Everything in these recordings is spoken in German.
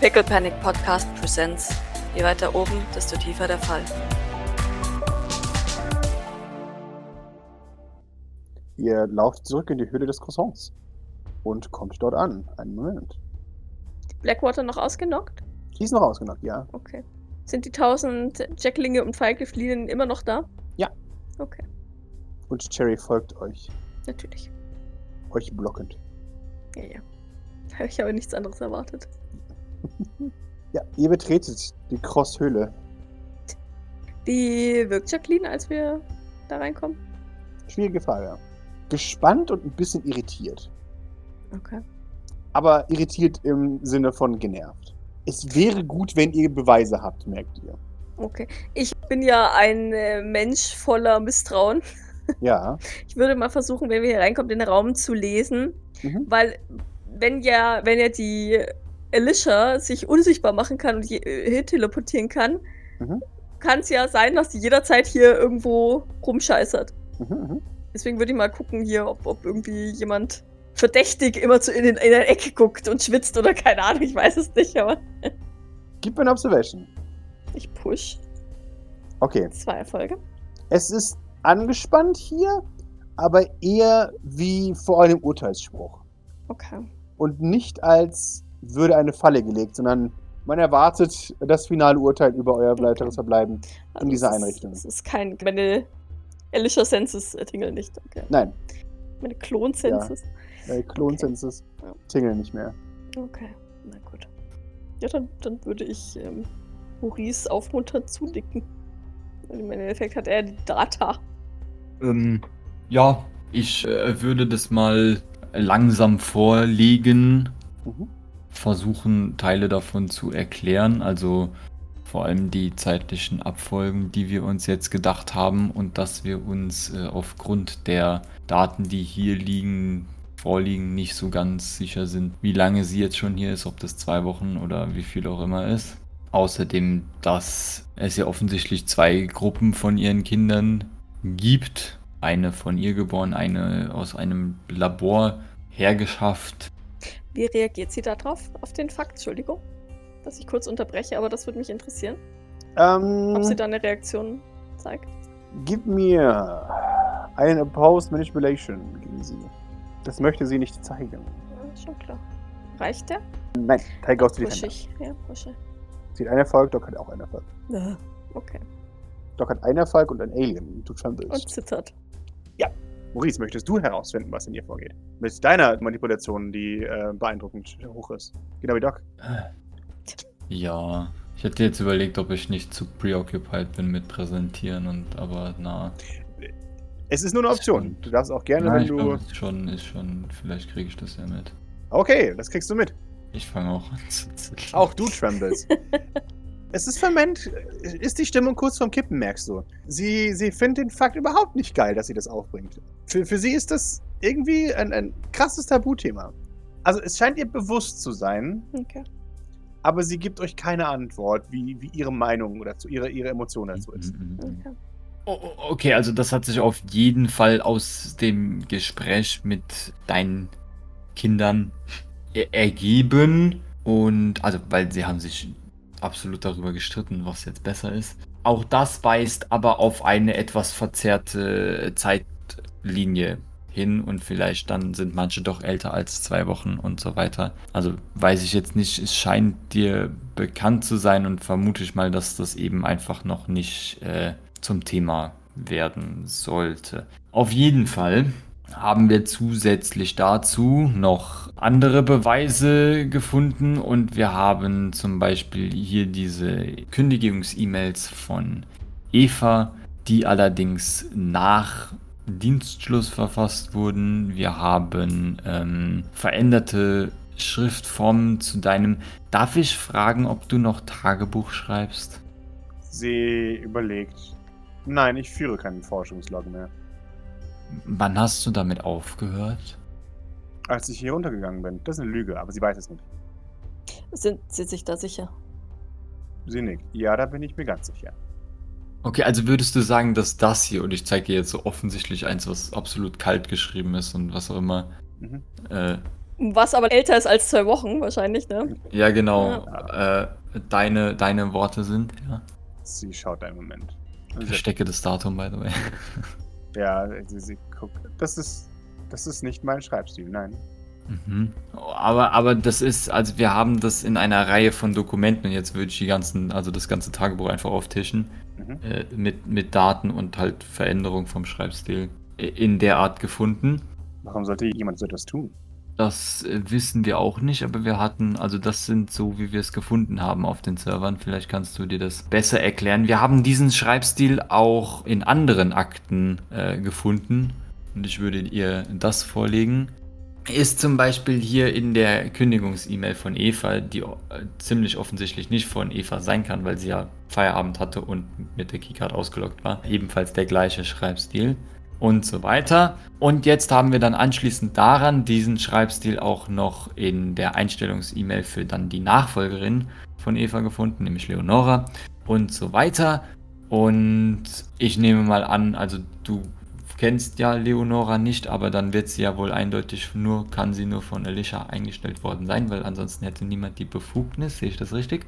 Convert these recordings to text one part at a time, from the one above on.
Pickle Panic Podcast Presents. Je weiter oben, desto tiefer der Fall. Ihr lauft zurück in die Höhle des Croissants und kommt dort an. Einen Moment. Blackwater noch ausgenockt? Die ist noch ausgenockt, ja. Okay. Sind die tausend Jacklinge und Feigefliehen immer noch da? Ja. Okay, Und Cherry folgt euch. natürlich. Euch blockend. Ja, ja. Ich habe nichts anderes erwartet. Ja, ihr betretet die Crosshöhle. Wie wirkt Jacqueline, als wir da reinkommen? Schwierige Frage. Gespannt und ein bisschen irritiert. Okay. Aber irritiert im Sinne von genervt. Es wäre gut, wenn ihr Beweise habt, merkt ihr. Okay. Ich bin ja ein äh, Mensch voller Misstrauen. Ja. Ich würde mal versuchen, wenn wir hier reinkommen, den Raum zu lesen. Mhm. Weil, wenn ja, wenn ja die Alicia sich unsichtbar machen kann und äh, hin teleportieren kann, Mhm. kann es ja sein, dass sie jederzeit hier irgendwo rumscheißert. Mhm, mhm. Deswegen würde ich mal gucken hier, ob, ob irgendwie jemand verdächtig immer zu in, den, in der Ecke guckt und schwitzt oder keine Ahnung, ich weiß es nicht, aber Gib mir eine Observation. ich push. Okay. Zwei Erfolge. Es ist angespannt hier, aber eher wie vor einem Urteilsspruch. Okay. Und nicht als würde eine Falle gelegt, sondern man erwartet das finale Urteil über euer weiteres Verbleiben. In dieser Also es Einrichtung. Es ist kein. Meine Alicia Senses tingeln nicht. Okay. Nein, Meine Klon Senses. äh, Klonsenses Ja. tingeln nicht mehr. Okay. Na gut. Ja, dann, dann würde ich ähm, Maurice aufmunternd zunicken. Weil Im Endeffekt hat er die Data. Ähm, ja, ich äh, würde das mal langsam vorlegen, Mhm. Versuchen Teile davon zu erklären, also vor allem die zeitlichen Abfolgen, die wir uns jetzt gedacht haben und dass wir uns äh, aufgrund der Daten, die hier liegen, vorliegen, nicht so ganz sicher sind, wie lange sie jetzt schon hier ist, ob das zwei Wochen oder wie viel auch immer ist. Außerdem, dass es ja offensichtlich zwei Gruppen von ihren Kindern gibt. Eine von ihr geboren, eine aus einem Labor hergeschafft. Wie reagiert sie darauf, auf den Fakt? Entschuldigung, dass ich kurz unterbreche, aber das würde mich interessieren, ob sie Ähm, da eine Reaktion zeigt. gib mir einen Opposed Manipulation gegen sie. Das möchte sie nicht zeigen. Ja, schon klar. Reicht der? Nein, Tiger aus die Push Defender. ich. Ja, pushe. Sie hat einen Erfolg, Doc hat auch einen Erfolg. Okay. Doc hat einen Erfolg und ein Alien. Du tremblest. Und zittert. Maurice, möchtest du herausfinden, was in ihr vorgeht? Mit deiner Manipulation, die äh, beeindruckend hoch ist. Genau wie Doc. Ja, ich hätte jetzt überlegt, ob ich nicht zu preoccupied bin mit Präsentieren und aber na. Es ist nur eine Option. Du darfst auch gerne, na wenn du. glaube, ist schon, ist schon, vielleicht kriege ich das ja mit. Okay, das kriegst du mit. Ich fange auch an zu zittern. Auch du tremblest. es ist vermengt. Ist die Stimmung kurz vorm Kippen, merkst du. Sie, sie findet den Fakt überhaupt nicht geil, dass sie das aufbringt. Für, für sie ist das irgendwie ein, ein krasses Tabuthema. Also es scheint ihr bewusst zu sein, Okay. aber sie gibt euch keine Antwort, wie, wie ihre Meinung oder zu ihre, ihre Emotion dazu ist. Mhm, mhm, mhm. okay. Oh, oh, Okay, also das hat sich auf jeden Fall aus dem Gespräch mit deinen Kindern er ergeben. Und also, weil sie haben sich absolut darüber gestritten, was jetzt besser ist. Auch das weist aber auf eine etwas verzerrte Zeitlinie hin und vielleicht dann sind manche doch älter als zwei Wochen und so weiter. Also weiß ich jetzt nicht, es scheint dir bekannt zu sein und vermute ich mal, dass das eben einfach noch nicht äh, zum Thema werden sollte. Auf jeden Fall haben wir zusätzlich dazu noch andere Beweise gefunden und wir haben zum Beispiel hier diese Kündigungs-E-Mails von Eva, die allerdings nach Dienstschluss verfasst wurden. Wir haben ähm, veränderte Schriftformen zu deinem. Darf ich fragen, ob du noch Tagebuch schreibst? Sie überlegt. Nein, ich führe keinen Forschungslog mehr. Wann hast du damit aufgehört? Als ich hier runtergegangen bin. Das ist eine Lüge, aber sie weiß es nicht. Sind sie sich da sicher? Sie nickt. Ja, da bin ich mir ganz sicher. Okay, also würdest du sagen, dass das hier, und ich zeige dir jetzt so offensichtlich eins, was absolut kalt geschrieben ist und was auch immer, Mhm. äh, Was aber älter ist als zwei Wochen, wahrscheinlich, ne? Ja, genau. Äh, deine, deine Worte sind, ja. Sie schaut einen Moment. Ich verstecke das Datum, by the way. Ja, sie, sie guckt. Das ist, das ist nicht mein Schreibstil, nein. Mhm. Aber, aber das ist, also wir haben das in einer Reihe von Dokumenten und jetzt würde ich die ganzen, also das ganze Tagebuch einfach auftischen Mhm. äh, mit, mit Daten und halt Veränderung vom Schreibstil in der Art gefunden. Warum sollte jemand so etwas tun? Das äh, wissen wir auch nicht, aber wir hatten, also das sind so, wie wir es gefunden haben auf den Servern. Vielleicht kannst du dir das besser erklären. Wir haben diesen Schreibstil auch in anderen Akten äh, gefunden und ich würde ihr das vorlegen. Ist zum Beispiel hier in der Kündigungs-E-Mail von Eva, die äh, ziemlich offensichtlich nicht von Eva sein kann, weil sie ja Feierabend hatte und mit der Keycard ausgeloggt war. Ebenfalls der gleiche Schreibstil und so weiter. Und jetzt haben wir dann anschließend daran diesen Schreibstil auch noch in der Einstellungs-E-Mail für dann die Nachfolgerin von Eva gefunden, nämlich Leonora und so weiter. Und ich nehme mal an, also du kennst ja Leonora nicht, aber dann wird sie ja wohl eindeutig nur, kann sie nur von Alicia eingestellt worden sein, weil ansonsten hätte niemand die Befugnis. Sehe ich das richtig?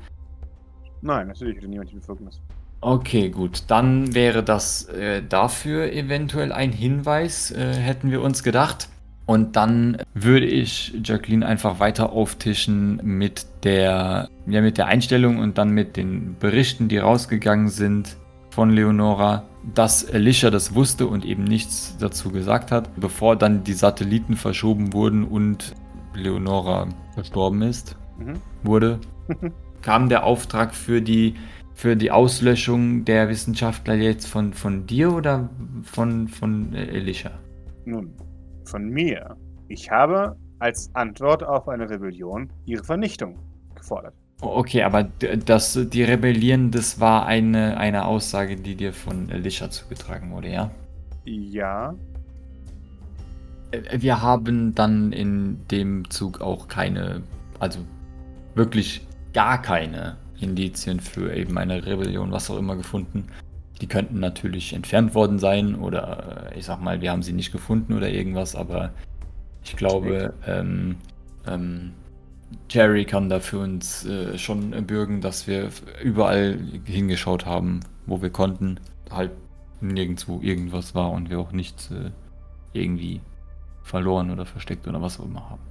Nein, natürlich hätte niemand die Befugnis. Okay, gut. Dann wäre das äh, dafür eventuell ein Hinweis, äh, hätten wir uns gedacht. Und dann würde ich Jacqueline einfach weiter auftischen mit der, ja, mit der Einstellung und dann mit den Berichten, die rausgegangen sind von Leonora, dass Alicia das wusste und eben nichts dazu gesagt hat, bevor dann die Satelliten verschoben wurden und Leonora verstorben ist, Mhm. wurde, kam der Auftrag für die für die Auslöschung der Wissenschaftler jetzt von, von dir oder von, von äh, Elisha? Nun, von mir. Ich habe als Antwort auf eine Rebellion ihre Vernichtung gefordert. Oh, Okay, aber das, die Rebellieren, das war eine, eine Aussage, die dir von Elisha zugetragen wurde, ja? Ja, Äh, Wir haben dann in dem Zug auch keine, also wirklich gar keine Indizien für eben eine Rebellion, was auch immer gefunden. Die könnten natürlich entfernt worden sein oder äh, ich sag mal, wir haben sie nicht gefunden oder irgendwas, aber ich glaube, ähm, ähm, Jerry kann da für uns äh, schon bürgen, dass wir überall hingeschaut haben, wo wir konnten. Halt nirgendwo irgendwas war und wir auch nichts äh, irgendwie verloren oder versteckt oder was auch immer haben.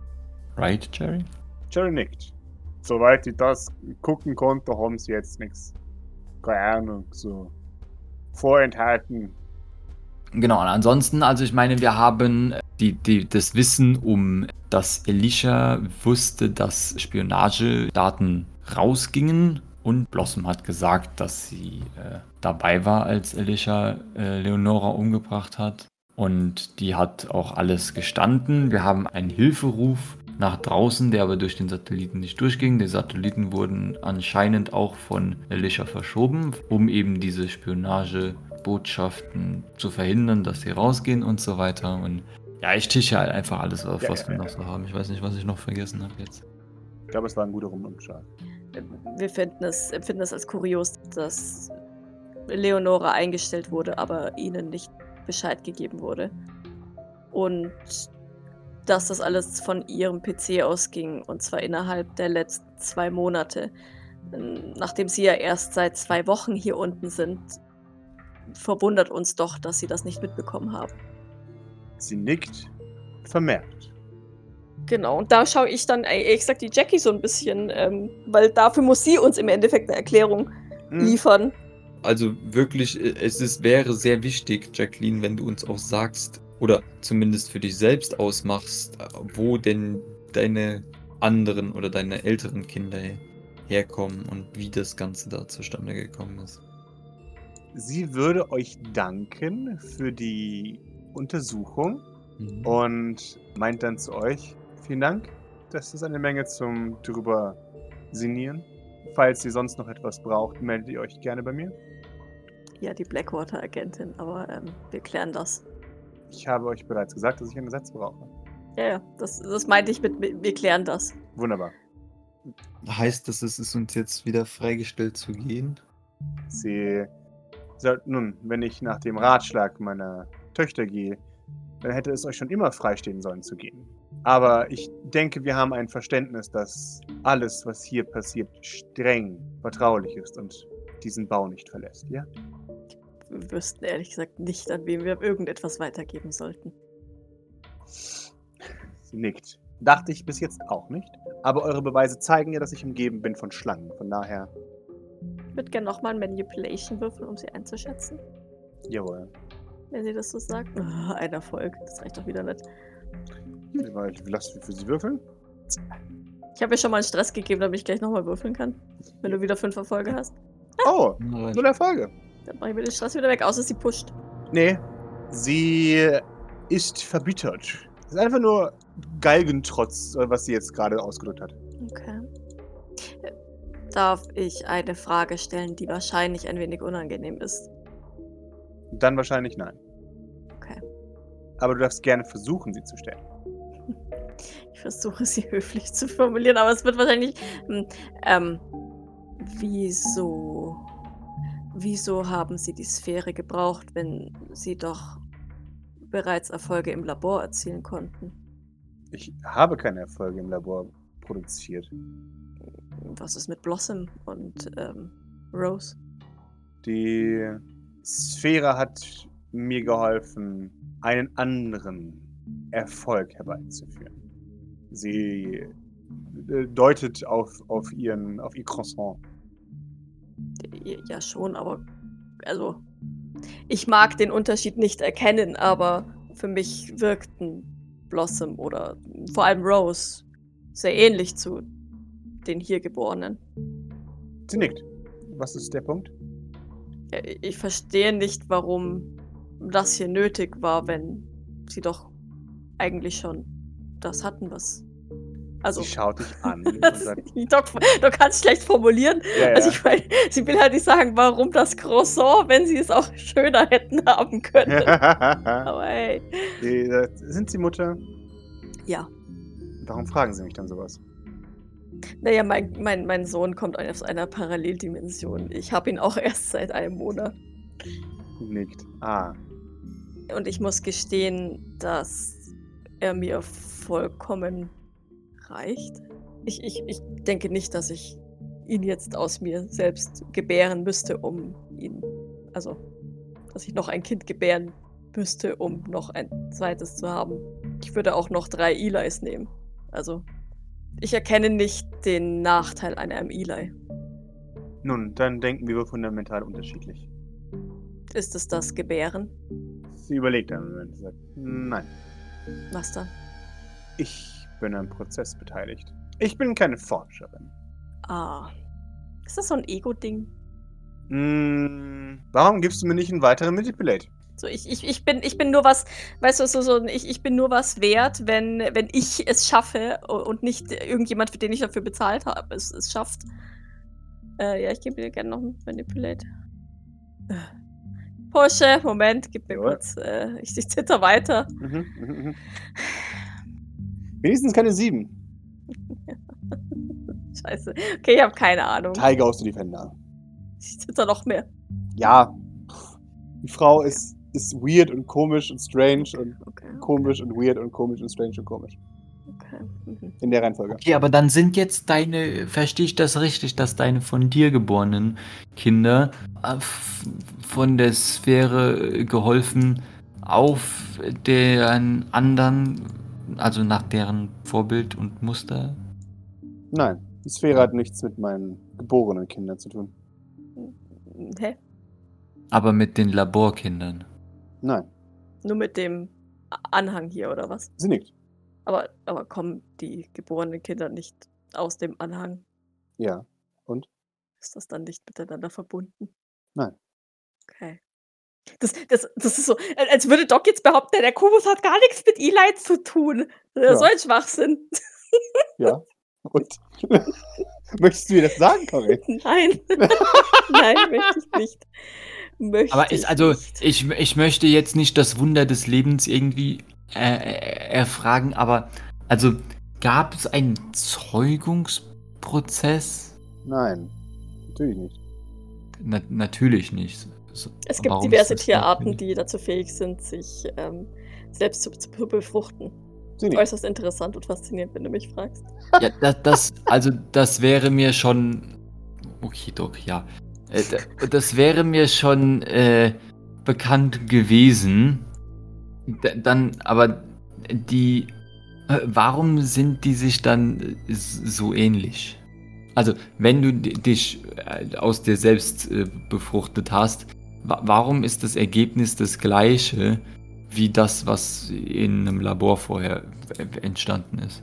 Right, Jerry? Jerry nickt. Soweit ich das gucken konnte, haben sie jetzt nichts. Keine Ahnung, so vorenthalten. Genau, und ansonsten, also ich meine, wir haben die, die, das Wissen um, dass Elisha wusste, dass Spionagedaten rausgingen und Blossom hat gesagt, dass sie äh, dabei war, als Elisha äh, Leonora umgebracht hat. Und die hat auch alles gestanden. Wir haben einen Hilferuf nach draußen, der aber durch den Satelliten nicht durchging. Die Satelliten wurden anscheinend auch von Elisha verschoben, um eben diese Spionagebotschaften zu verhindern, dass sie rausgehen und so weiter. Und ja, ich tische halt einfach alles auf, Ja, was ja, wir ja. noch so haben. Ich weiß nicht, was ich noch vergessen habe jetzt. Ich glaube, es war ein guter Rundumschlag. Wir finden es, empfinden es als kurios, dass Leonora eingestellt wurde, aber ihnen nicht Bescheid gegeben wurde. Und dass das alles von ihrem PC ausging, und zwar innerhalb der letzten zwei Monate. Nachdem sie ja erst seit zwei Wochen hier unten sind, verwundert uns doch, dass sie das nicht mitbekommen haben. Sie nickt, vermerkt. Genau, und da schaue ich dann, äh, ehrlich gesagt, die Jackie so ein bisschen, ähm, weil dafür muss sie uns im Endeffekt eine Erklärung Hm, liefern. Also wirklich, äh, es ist, wäre sehr wichtig, Jacqueline, wenn du uns auch sagst oder zumindest für dich selbst ausmachst, wo denn deine anderen oder deine älteren Kinder herkommen und wie das Ganze da zustande gekommen ist. Sie würde euch danken für die Untersuchung Mhm. und meint dann zu euch, vielen Dank. Das ist eine Menge zum drüber sinnieren. Falls ihr sonst noch etwas braucht, meldet ihr euch gerne bei mir. Ja, die Blackwater-Agentin, aber ähm, wir klären das. Ich habe euch bereits gesagt, dass ich ein Gesetz brauche. Ja, ja, das, das meinte ich mit, mit, wir klären das. Wunderbar. Heißt das, es ist uns jetzt wieder freigestellt zu gehen? Sie sagt, nun, wenn ich nach dem Ratschlag meiner Töchter gehe, dann hätte es euch schon immer freistehen sollen zu gehen. Aber ich denke, wir haben ein Verständnis, dass alles, was hier passiert, streng vertraulich ist und diesen Bau nicht verlässt, ja? Wir wüssten ehrlich gesagt nicht, an wem wir irgendetwas weitergeben sollten. Sie nickt. Dachte ich bis jetzt auch nicht. Aber eure Beweise zeigen ja, dass ich umgeben bin von Schlangen. Von daher, Ich würde gerne nochmal ein Manipulation würfeln, um sie einzuschätzen. jawohl. Wenn sie das so sagt. Ah, ein Erfolg. Das reicht doch wieder nicht. Ich lasse für sie würfeln. Ich habe ihr schon mal einen Stress gegeben, damit ich gleich nochmal würfeln kann. Wenn du wieder fünf Erfolge hast. Oh, null Erfolge. Dann mache ich mir den Stress wieder weg, außer sie pusht. Nee, sie ist verbittert. Es ist einfach nur Galgentrotz, was sie jetzt gerade ausgedrückt hat. Okay. Äh, Darf ich eine Frage stellen, die wahrscheinlich ein wenig unangenehm ist? Dann wahrscheinlich nein. Okay. Aber du darfst gerne versuchen, sie zu stellen. Ich versuche sie höflich zu formulieren, aber es wird wahrscheinlich. hm, Ähm, wieso. Wieso haben sie die Sphäre gebraucht, wenn sie doch bereits Erfolge im Labor erzielen konnten? Ich habe keine Erfolge im Labor produziert. Was ist mit Blossom und ähm, Rose? Die Sphäre hat mir geholfen, einen anderen Erfolg herbeizuführen. Sie äh, deutet auf, auf, ihren, auf ihr Croissant. Ja, schon, aber. Also. Ich mag den Unterschied nicht erkennen, aber für mich wirkten Blossom oder vor allem Rose sehr ähnlich zu den hier Geborenen. Sie nickt. Was ist der Punkt? Ich verstehe nicht, warum das hier nötig war, wenn sie doch eigentlich schon das hatten, was. Also. Sie schaut dich an sagt, Doc, du kannst schlecht formulieren. ja, ja. Also ich meine, sie will halt nicht sagen, warum das Croissant, wenn sie es auch schöner hätten haben können. Aber hey. Die, äh, Sind Sie Mutter? Ja. Warum fragen Sie mich dann sowas? Naja, mein, mein, mein Sohn kommt aus einer Paralleldimension. Ich habe ihn auch erst seit einem Monat. Nickt. Ah, Und ich muss gestehen, dass er mir vollkommen reicht. Ich, ich, ich denke nicht, dass ich ihn jetzt aus mir selbst gebären müsste, um ihn. Also, dass ich noch ein Kind gebären müsste, um noch ein zweites zu haben. Ich würde auch noch drei Elis nehmen. Also, ich erkenne nicht den Nachteil an einem Eli. nun, dann denken wir fundamental unterschiedlich. Ist es das Gebären? Sie überlegt einen Moment und sagt, nein, Was dann? ich bin am Prozess beteiligt. Ich bin keine Forscherin. Ah. Ist das so ein Ego-Ding? Hm, warum gibst du mir nicht einen weiteren Manipulate? So, ich, ich, ich, bin, ich bin nur was, weißt du, so, so, ich, ich bin nur was wert, wenn, wenn ich es schaffe und nicht irgendjemand, für den ich dafür bezahlt habe, es, es schafft. Äh, ja, ich gebe dir gerne noch ein Manipulate. Äh. Porsche, Moment, gib mir Jawohl. kurz. Äh, ich, ich zitter weiter. Mhm, mhm, mhm. Wenigstens keine sieben. Scheiße. Okay, ich habe keine Ahnung. Tiger aus der Defender. Ich zitter noch mehr. Ja, die Frau ist, ist weird und komisch und strange und Okay, komisch und weird und komisch und strange und komisch. okay. Mhm. In der Reihenfolge. Okay, aber dann sind jetzt deine, verstehe ich das richtig, dass deine von dir geborenen Kinder äh, von der Sphäre geholfen auf deren anderen, also nach deren Vorbild und Muster? Nein, die Sphäre hat nichts mit meinen geborenen Kindern zu tun. Hä? Aber mit den Laborkindern. Nein, Nur mit dem Anhang hier, oder was? sie nickt. Aber, aber kommen die geborenen Kinder nicht aus dem Anhang? Ja. Ist das dann nicht miteinander verbunden? Nein. Okay. Das, das, das ist so, als- als würde Doc jetzt behaupten, der Kubus hat gar nichts mit Eli zu tun. Das ist Ja. So ein Schwachsinn. Ja. Und möchtest du mir das sagen, Cory? Nein. Nein, möchte ich nicht. Möchte Aber ist, also, nicht. ich, ich möchte jetzt nicht das Wunder des Lebens irgendwie äh, äh, erfragen, aber also gab es einen Zeugungsprozess? Nein, natürlich nicht. Na, natürlich nicht. Es gibt warum diverse das Tierarten, die dazu fähig sind, sich ähm, selbst zu, zu befruchten. Nicht. Äußerst interessant und faszinierend, wenn du mich fragst. Ja, das, das, also das wäre mir schon. Okay, doch, ja. Äh, da- Das wäre mir schon äh, bekannt gewesen. D dann, aber die. äh, Warum sind die sich dann äh, so ähnlich? Also, wenn du di- dich aus dir selbst äh, befruchtet hast, warum ist das Ergebnis das gleiche wie das, was in einem Labor vorher entstanden ist?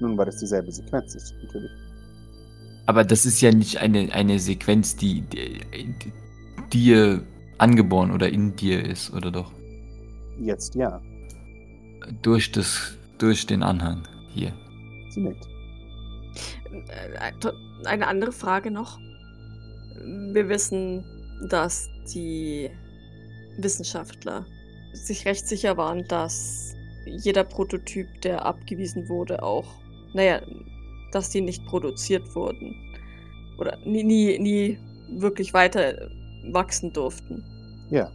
Nun, weil das dieselbe Sequenz ist, natürlich. Aber das ist ja nicht eine, eine Sequenz, die, dir angeboren oder in dir ist, oder doch? Jetzt ja. Durch das, durch den Anhang hier. Sie nickt. Äh, Eine andere Frage noch. Wir wissen, dass die Wissenschaftler sich recht sicher waren, dass jeder Prototyp, der abgewiesen wurde, auch, naja, dass die nicht produziert wurden. Oder nie, nie, nie wirklich weiter wachsen durften. Ja.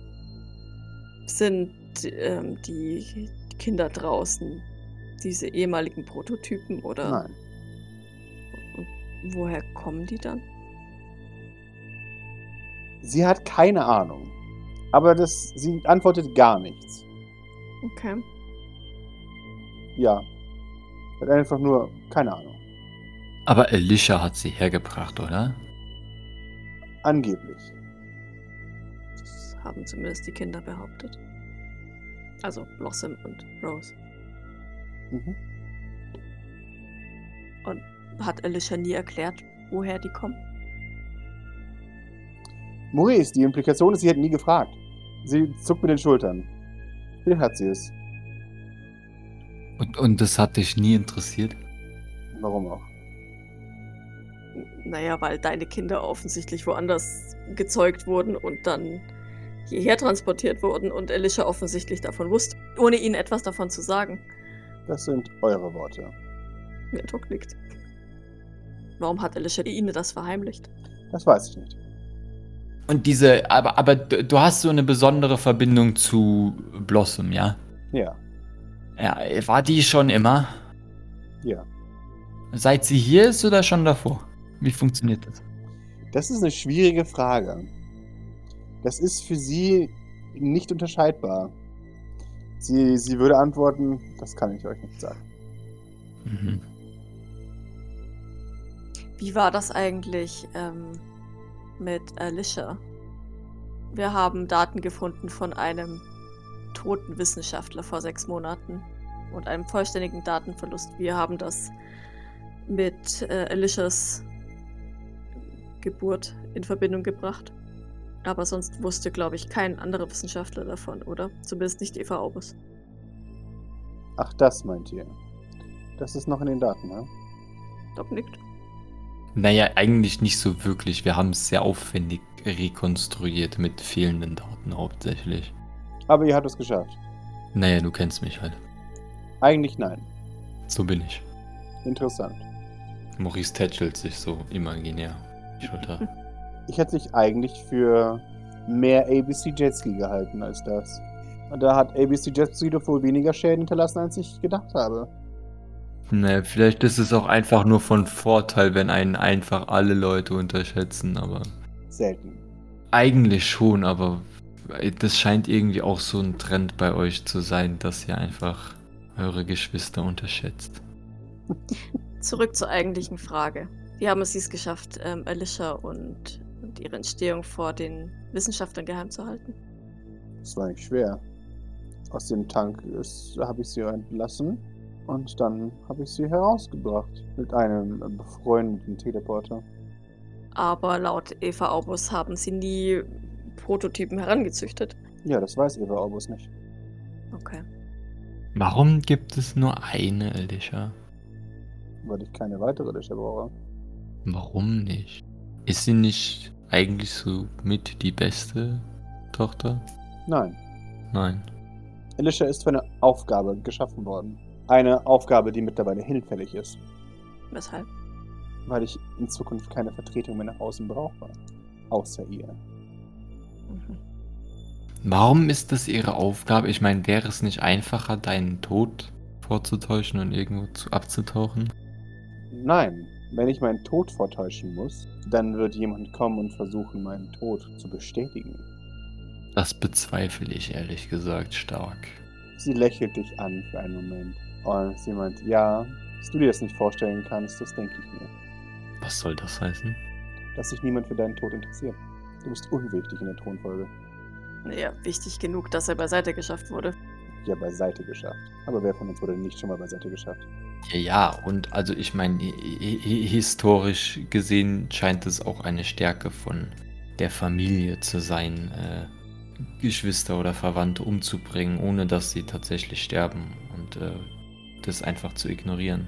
Sind ähm, die Kinder draußen diese ehemaligen Prototypen oder Nein. woher kommen die dann? Sie hat keine Ahnung. Aber das, sie antwortet gar nichts. Okay. Ja. Hat einfach nur keine Ahnung. Aber Alicia hat sie hergebracht, oder? Angeblich. Das haben zumindest die Kinder behauptet. Also Blossom und Rose. Mhm. Hat Alicia nie erklärt, woher die kommen? Maurice, die Implikation ist, sie hat nie gefragt. Sie zuckt mit den Schultern. Vielleicht hat sie es. Und, und das hat dich nie interessiert? Warum auch? Naja, weil deine Kinder offensichtlich woanders gezeugt wurden und dann hierher transportiert wurden und Alicia offensichtlich davon wusste, ohne ihnen etwas davon zu sagen. Das sind eure Worte. Mir Doc nickt. Warum hat Alicia ihnen das verheimlicht? Das weiß ich nicht. Und diese, aber, aber du hast so eine besondere Verbindung zu Blossom, ja? Ja. Ja, war die schon immer? Ja. Seit sie hier ist oder schon davor? Wie funktioniert das? Das ist eine schwierige Frage. Das ist für sie nicht unterscheidbar. Sie, sie würde antworten, das kann ich euch nicht sagen. Mhm. Wie war das eigentlich ähm, mit Alicia? Wir haben Daten gefunden von einem toten Wissenschaftler vor sechs Monaten und einem vollständigen Datenverlust. Wir haben das mit äh, Alicias Geburt in Verbindung gebracht. Aber sonst wusste, glaube ich, kein anderer Wissenschaftler davon, oder? Zumindest nicht Eva Aubus. Ach, das meint ihr. Das ist noch in den Daten, ne? Doc nickt. Naja, eigentlich nicht so wirklich. Wir haben es sehr aufwendig rekonstruiert mit fehlenden Daten hauptsächlich. Aber ihr habt es geschafft. Naja, du kennst mich halt. Eigentlich nein. So bin ich. Interessant. Maurice tätschelt sich so imaginär die Schulter. Ich hätte dich eigentlich für mehr ABC Jetski gehalten als das. Und da hat ABC Jetski doch wohl weniger Schäden hinterlassen, als ich gedacht habe. Naja, vielleicht ist es auch einfach nur von Vorteil, wenn einen einfach alle Leute unterschätzen, aber. Selten. Eigentlich schon, aber das scheint irgendwie auch so ein Trend bei euch zu sein, dass ihr einfach eure Geschwister unterschätzt. Zurück zur eigentlichen Frage. Wie haben es es geschafft, ähm, Alicia und, und ihre Entstehung vor den Wissenschaftlern geheim zu halten? Das war nicht schwer. Aus dem Tank habe ich sie entlassen und dann habe ich sie herausgebracht mit einem befreundeten Teleporter. Aber laut Eva Aubus haben sie nie Prototypen herangezüchtet. Ja, das weiß Eva Aubus nicht. Okay. Warum gibt es nur eine Alicia? Weil ich keine weitere Lische brauche. Warum nicht? Ist sie nicht eigentlich so mit die beste Tochter? Nein. Nein. Alicia ist für eine Aufgabe geschaffen worden. Eine Aufgabe, die mittlerweile hinfällig ist, Weshalb? weil ich in Zukunft keine Vertretung mehr nach außen brauche. Außer ihr. Mhm. Warum ist das ihre Aufgabe? Ich meine, wäre es nicht einfacher, deinen Tod vorzutäuschen und irgendwo zu, abzutauchen? Nein, wenn ich meinen Tod vortäuschen muss, dann wird jemand kommen und versuchen, meinen Tod zu bestätigen. Das bezweifle ich ehrlich gesagt stark. Sie lächelt dich an für einen Moment. Und sie meint, ja, dass du dir das nicht vorstellen kannst, das denke ich mir. Was soll das heißen? Dass sich niemand für deinen Tod interessiert. Du bist unwichtig in der Thronfolge. Naja, wichtig genug, dass er beiseite geschafft wurde. Ja, beiseite geschafft. Aber wer von uns wurde nicht schon mal beiseite geschafft? Ja, ja, und also ich meine, hi- hi- historisch gesehen scheint es auch eine Stärke von der Familie zu sein, äh, Geschwister oder Verwandte umzubringen, ohne dass sie tatsächlich sterben und äh, das einfach zu ignorieren.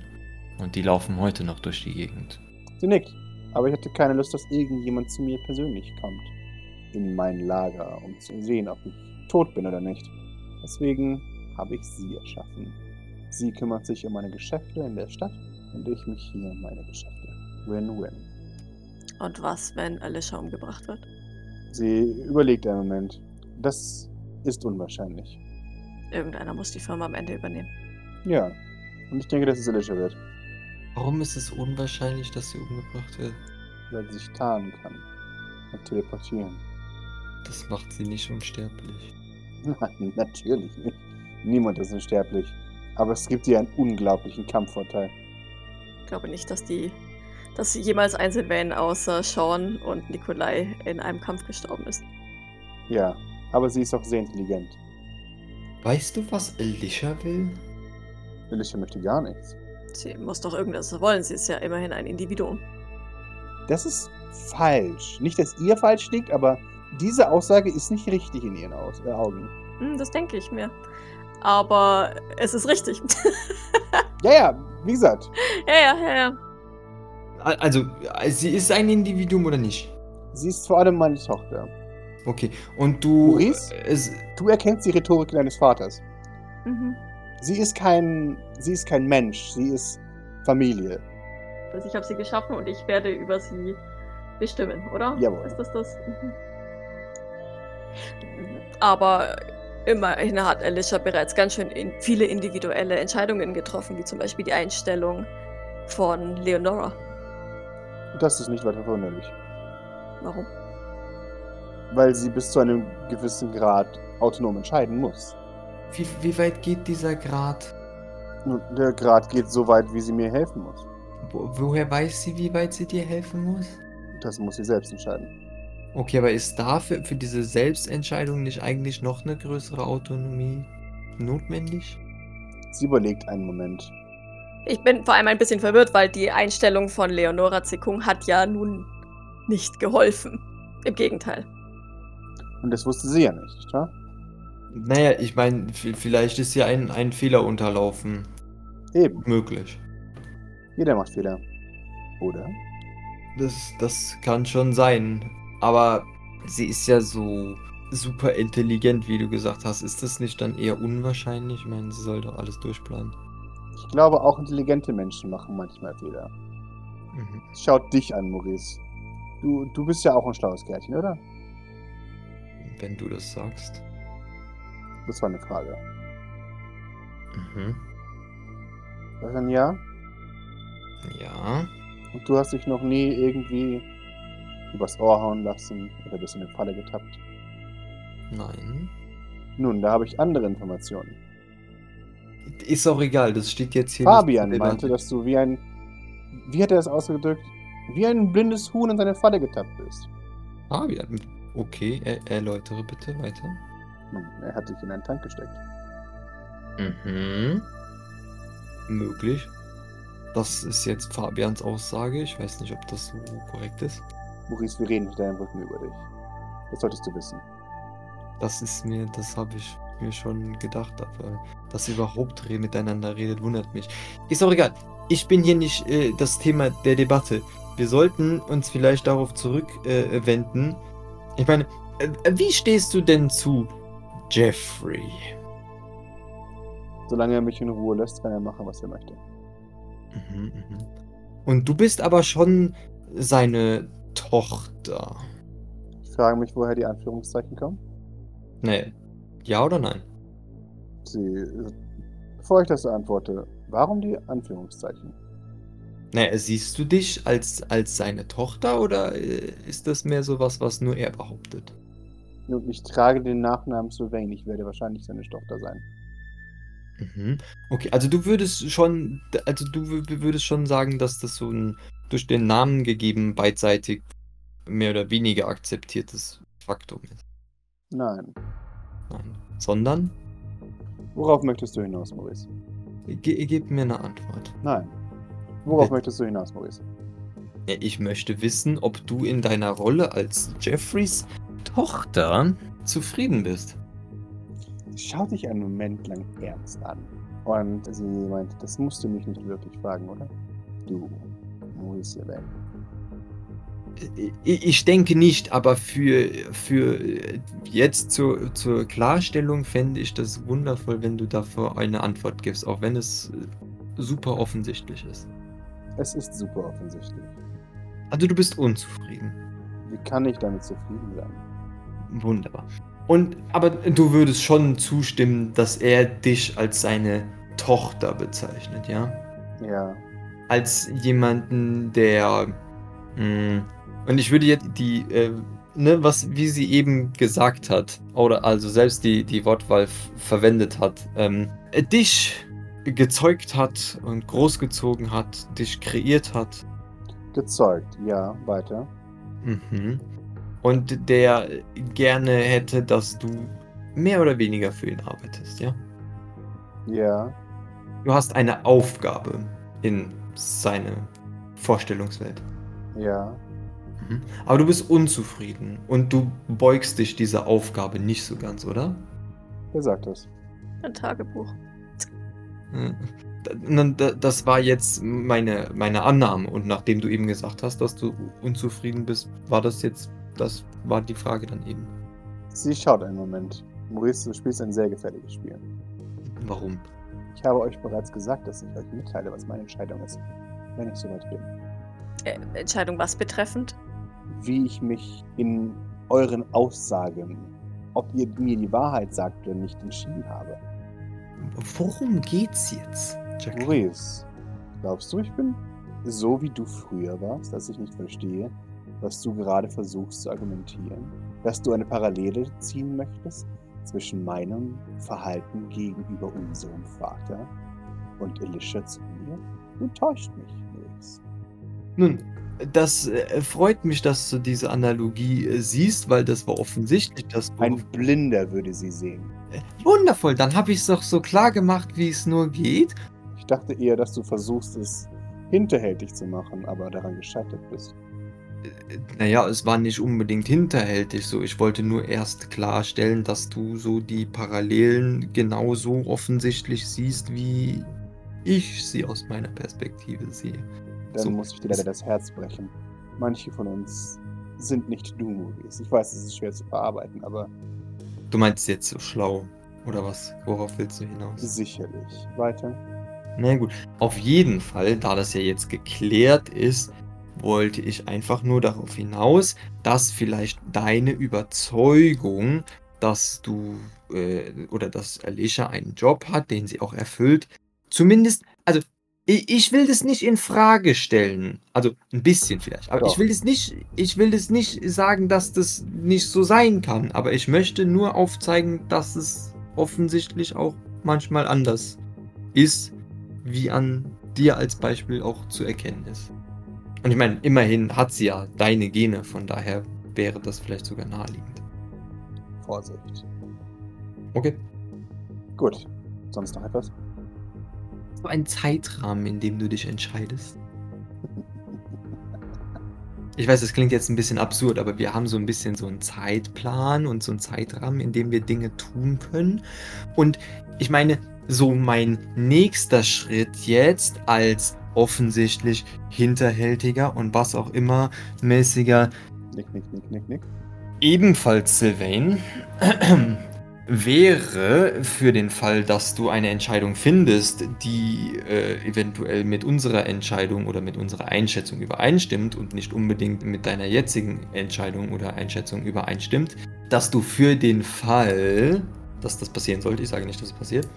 Und die laufen heute noch durch die Gegend. Sie nickt. Aber ich hatte keine Lust, dass irgendjemand zu mir persönlich kommt. In mein Lager, um zu sehen, ob ich tot bin oder nicht. Deswegen habe ich sie erschaffen. Sie kümmert sich um meine Geschäfte in der Stadt und ich mich hier um meine Geschäfte. Win-win. Und was, wenn Alicia umgebracht wird? Sie überlegt einen Moment. Das ist unwahrscheinlich. Irgendeiner muss die Firma am Ende übernehmen. Ja. Und ich denke, dass es Alicia wird, Warum ist es unwahrscheinlich, dass sie umgebracht wird? weil sie sich tarnen kann. Und teleportieren. Das macht sie nicht unsterblich. Nein, natürlich nicht. Niemand ist unsterblich. Aber es gibt ihr einen unglaublichen Kampfvorteil. Ich glaube nicht, dass die, dass sie jemals einzeln wären, außer Sean und Nikolai in einem Kampf gestorben ist. Ja, aber sie ist auch sehr intelligent. Weißt du, was Alicia will? Alicia möchte gar nichts. Sie muss doch irgendwas wollen. Sie ist ja immerhin ein Individuum. Das ist falsch. Nicht, dass ihr falsch liegt, aber diese Aussage ist nicht richtig in ihren Aus äh, Augen. Hm, das denke ich mir. Aber es ist richtig. Ja, ja, wie gesagt. ja, ja, ja, ja. Also, sie ist ein Individuum oder nicht? Sie ist vor allem meine Tochter. Okay. Und du. Maurice? Es, Du erkennst die Rhetorik deines Vaters. Mhm. Sie ist kein, sie ist kein Mensch. Sie ist Familie. Also ich habe sie geschaffen und ich werde über sie bestimmen, oder? Jawohl. Ist das das? Mhm. Aber immerhin hat Alicia bereits ganz schön in viele individuelle Entscheidungen getroffen, wie zum Beispiel die Einstellung von Leonora. Das ist nicht weiter verwunderlich. Warum? Weil sie bis zu einem gewissen Grad autonom entscheiden muss. Wie, wie weit geht dieser Grad? Nun, der Grad geht so weit, wie sie mir helfen muss. Wo, woher weiß sie, wie weit sie dir helfen muss? Das muss sie selbst entscheiden. Okay, aber ist dafür für diese Selbstentscheidung nicht eigentlich noch eine größere Autonomie notwendig? Sie überlegt einen Moment. Ich bin vor allem ein bisschen verwirrt, weil die Einstellung von Leonora Zekung hat ja nun nicht geholfen. Im Gegenteil. Und das wusste sie ja nicht, wahr? Naja, ich meine, vielleicht ist ja ein, ein Fehler unterlaufen Eben. möglich. Jeder macht Fehler. Oder? Das, das kann schon sein. Aber sie ist ja so super intelligent, wie du gesagt hast. Ist das nicht dann eher unwahrscheinlich? Ich meine, sie soll doch alles durchplanen. Ich glaube, auch intelligente Menschen machen manchmal Fehler. Mhm. Schaut dich an, Maurice. Du, du bist ja auch ein schlaues Kerlchen, oder? Wenn du das sagst. Das war eine Frage. Mhm. Was ein Ja? Ja. Und du hast dich noch nie irgendwie übers Ohr hauen lassen oder bist in eine Falle getappt? Nein. Nun, da habe ich andere Informationen. Ist auch egal, das steht jetzt hier Fabian nicht meinte, dass du wie ein. Wie hat er das ausgedrückt? Wie ein blindes Huhn in seine Falle getappt bist. Fabian. Okay, er, erläutere bitte weiter. Hm, er hat dich in einen Tank gesteckt. Mhm. Möglich. Das ist jetzt Fabians Aussage. Ich weiß nicht, ob das so korrekt ist. Maurice, wir reden hinter deinem Rücken über dich. Das solltest du wissen. Das ist mir, das habe ich mir schon gedacht, aber dass ihr überhaupt miteinander redet, wundert mich. Ist auch egal. Ich bin hier nicht äh, das Thema der Debatte. Wir sollten uns vielleicht darauf zurückwenden. Äh, ich meine, äh, wie stehst du denn zu Jeffrey? Solange er mich in Ruhe lässt, kann er machen, was er möchte. Mhm, mhm. Und du bist aber schon seine Tochter. Ich frage mich, woher die Anführungszeichen kommen. Nee. Ja oder nein? Sie, bevor ich das antworte, warum die Anführungszeichen? Naja, siehst du dich als, als seine Tochter oder äh, ist das mehr sowas, was nur er behauptet? Nun, ich trage den Nachnamen Sylvain. Ich werde wahrscheinlich seine Tochter sein. Mhm. Okay, also du würdest schon, also du wü- würdest schon sagen, dass das so ein durch den Namen gegeben beidseitig mehr oder weniger akzeptiertes Faktum ist. Nein. Nein. Sondern? Worauf möchtest du hinaus, Maurice? Ge gib mir eine Antwort. Nein. Worauf Bitte. möchtest du hinaus, Maurice? Ich möchte wissen, ob du in deiner Rolle als Jeffreys Tochter zufrieden bist. Sie schaut dich einen Moment lang ernst an. Und sie meint, das musst du mich nicht wirklich fragen, oder? Du, Maurice Sylvain. Ich ich denke nicht, aber für, für jetzt zur, zur Klarstellung fände ich das wundervoll, wenn du dafür eine Antwort gibst, auch wenn es super offensichtlich ist. Es ist super offensichtlich. Also du bist unzufrieden. Wie kann ich damit zufrieden sein? Wunderbar. Und aber du würdest schon zustimmen, dass er dich als seine Tochter bezeichnet, ja? Ja, Als jemanden, der mh, und ich würde jetzt die äh, ne, was wie sie eben gesagt hat oder also selbst die die Wortwahl verwendet hat, ähm, äh, dich gezeugt hat und großgezogen hat, dich kreiert hat gezeugt. Ja, weiter. Mhm. Und der gerne hätte, dass du mehr oder weniger für ihn arbeitest, ja? Ja, Du hast eine Aufgabe in seine Vorstellungswelt. ja. Mhm. Aber du bist unzufrieden und du beugst dich dieser Aufgabe nicht so ganz, oder? Wer sagt das? Ein Tagebuch. Mhm. Das war jetzt meine, meine Annahme und nachdem du eben gesagt hast, dass du unzufrieden bist, war das jetzt, das war die Frage dann eben. Sie schaut einen Moment. Maurice, du spielst ein sehr gefährliches Spiel. Warum? Ich habe euch bereits gesagt, dass ich euch mitteile, was meine Entscheidung ist, wenn ich soweit bin. Äh, Entscheidung was betreffend? Wie ich mich in euren Aussagen, ob ihr mir die Wahrheit sagt oder nicht, entschieden habe. Worum geht's jetzt, Jacqueline? Maurice, glaubst du, ich bin so wie du früher warst, dass ich nicht verstehe, was du gerade versuchst zu argumentieren? Dass du eine Parallele ziehen möchtest zwischen meinem Verhalten gegenüber unserem Vater und Elisha zu mir? Du täuscht mich, Maurice. Nun, das äh, freut mich, dass du diese Analogie äh, siehst, weil das war offensichtlich, dass du... Ein Blinder würde sie sehen. Äh, Wundervoll, dann habe ich es doch so klar gemacht, wie es nur geht. Ich dachte eher, dass du versuchst, es hinterhältig zu machen, aber daran gescheitert bist. Naja, es war nicht unbedingt hinterhältig so. Ich wollte nur erst klarstellen, dass du so die Parallelen genauso offensichtlich siehst, wie ich sie aus meiner Perspektive sehe. Dann So, muss ich dir leider das Herz brechen. Manche von uns sind nicht du, Maurice. Ich weiß, es ist schwer zu verarbeiten, aber Du meinst jetzt so schlau, oder was? Worauf willst du hinaus? sicherlich. Weiter. Na gut, auf jeden Fall, da das ja jetzt geklärt ist, wollte ich einfach nur darauf hinaus, dass vielleicht deine Überzeugung, dass du äh, oder dass Alicia einen Job hat, den sie auch erfüllt, zumindest, also ich, ich will das nicht in Frage stellen, also ein bisschen vielleicht, aber Doch. ich will das nicht, ich will das nicht sagen, dass das nicht so sein kann, aber ich möchte nur aufzeigen, dass es offensichtlich auch manchmal anders ist, wie an dir als Beispiel auch zu erkennen ist. Und ich meine, immerhin hat sie ja deine Gene, von daher wäre das vielleicht sogar naheliegend. Vorsicht. Okay. Gut. Sonst noch etwas? So ein Zeitrahmen, in dem du dich entscheidest. Ich weiß, das klingt jetzt ein bisschen absurd, aber wir haben so ein bisschen so einen Zeitplan und so einen Zeitrahmen, in dem wir Dinge tun können. Und ich meine, so mein nächster Schritt jetzt als offensichtlich hinterhältiger und was auch immer mäßiger Nick, nick, nick, nick, nick. ebenfalls Sylvain wäre für den Fall, dass du eine Entscheidung findest, die äh, eventuell mit unserer Entscheidung oder mit unserer Einschätzung übereinstimmt und nicht unbedingt mit deiner jetzigen Entscheidung oder Einschätzung übereinstimmt, dass du für den Fall, dass das passieren sollte, ich sage nicht, dass es passiert,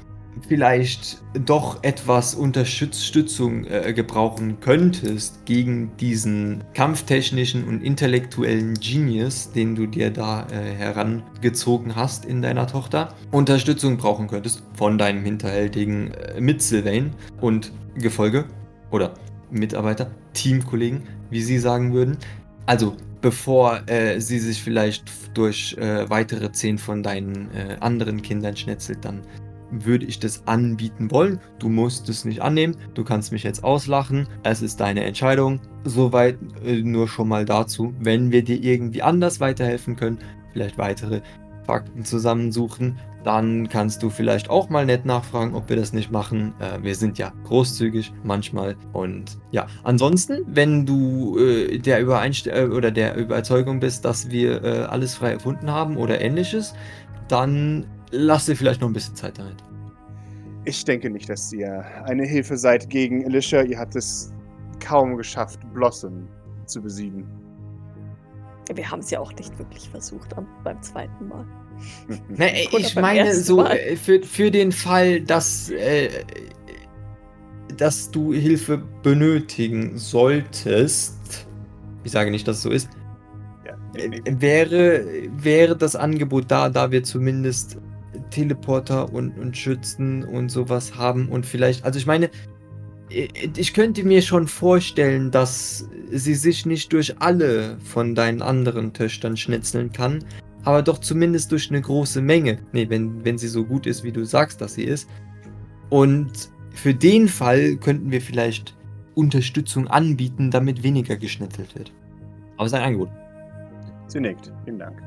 vielleicht doch etwas Unterstützung äh, gebrauchen könntest gegen diesen kampftechnischen und intellektuellen Genius, den du dir da äh, herangezogen hast in deiner Tochter, Unterstützung brauchen könntest von deinem hinterhältigen äh, mit Sylvain und Gefolge oder Mitarbeiter, Teamkollegen, wie sie sagen würden. Also bevor äh, sie sich vielleicht durch äh, weitere zehn von deinen äh, anderen Kindern schnetzelt, dann würde ich das anbieten wollen. Du musst es nicht annehmen. Du kannst mich jetzt auslachen. Es ist deine Entscheidung. Soweit äh, nur schon mal dazu. Wenn wir dir irgendwie anders weiterhelfen können, vielleicht weitere Fakten zusammensuchen, dann kannst du vielleicht auch mal nett nachfragen, ob wir das nicht machen. Äh, wir sind ja großzügig manchmal. Und ja, ansonsten, wenn du äh, der, Übereinst oder der Überzeugung bist, dass wir alles frei erfunden haben oder ähnliches, dann lass dir vielleicht noch ein bisschen Zeit damit. Ich denke nicht, dass ihr eine Hilfe seid gegen Alicia. Ihr habt es kaum geschafft, Blossom zu besiegen. Wir haben es ja auch nicht wirklich versucht beim zweiten Mal. Na, ich meine so äh, für, für den Fall, dass, äh, dass du Hilfe benötigen solltest. Ich sage nicht, dass es so ist. Ja, äh, wäre, wäre das Angebot da, da wir zumindest Teleporter und, und Schützen und sowas haben und vielleicht, also ich meine, ich könnte mir schon vorstellen, dass sie sich nicht durch alle von deinen anderen Töchtern schnitzeln kann, aber doch zumindest durch eine große Menge. Nee, wenn, wenn sie so gut ist, wie du sagst, dass sie ist. Und für den Fall könnten wir vielleicht Unterstützung anbieten, damit weniger geschnitzelt wird. Aber es ist ein Angebot. Sie nickt. Vielen Dank.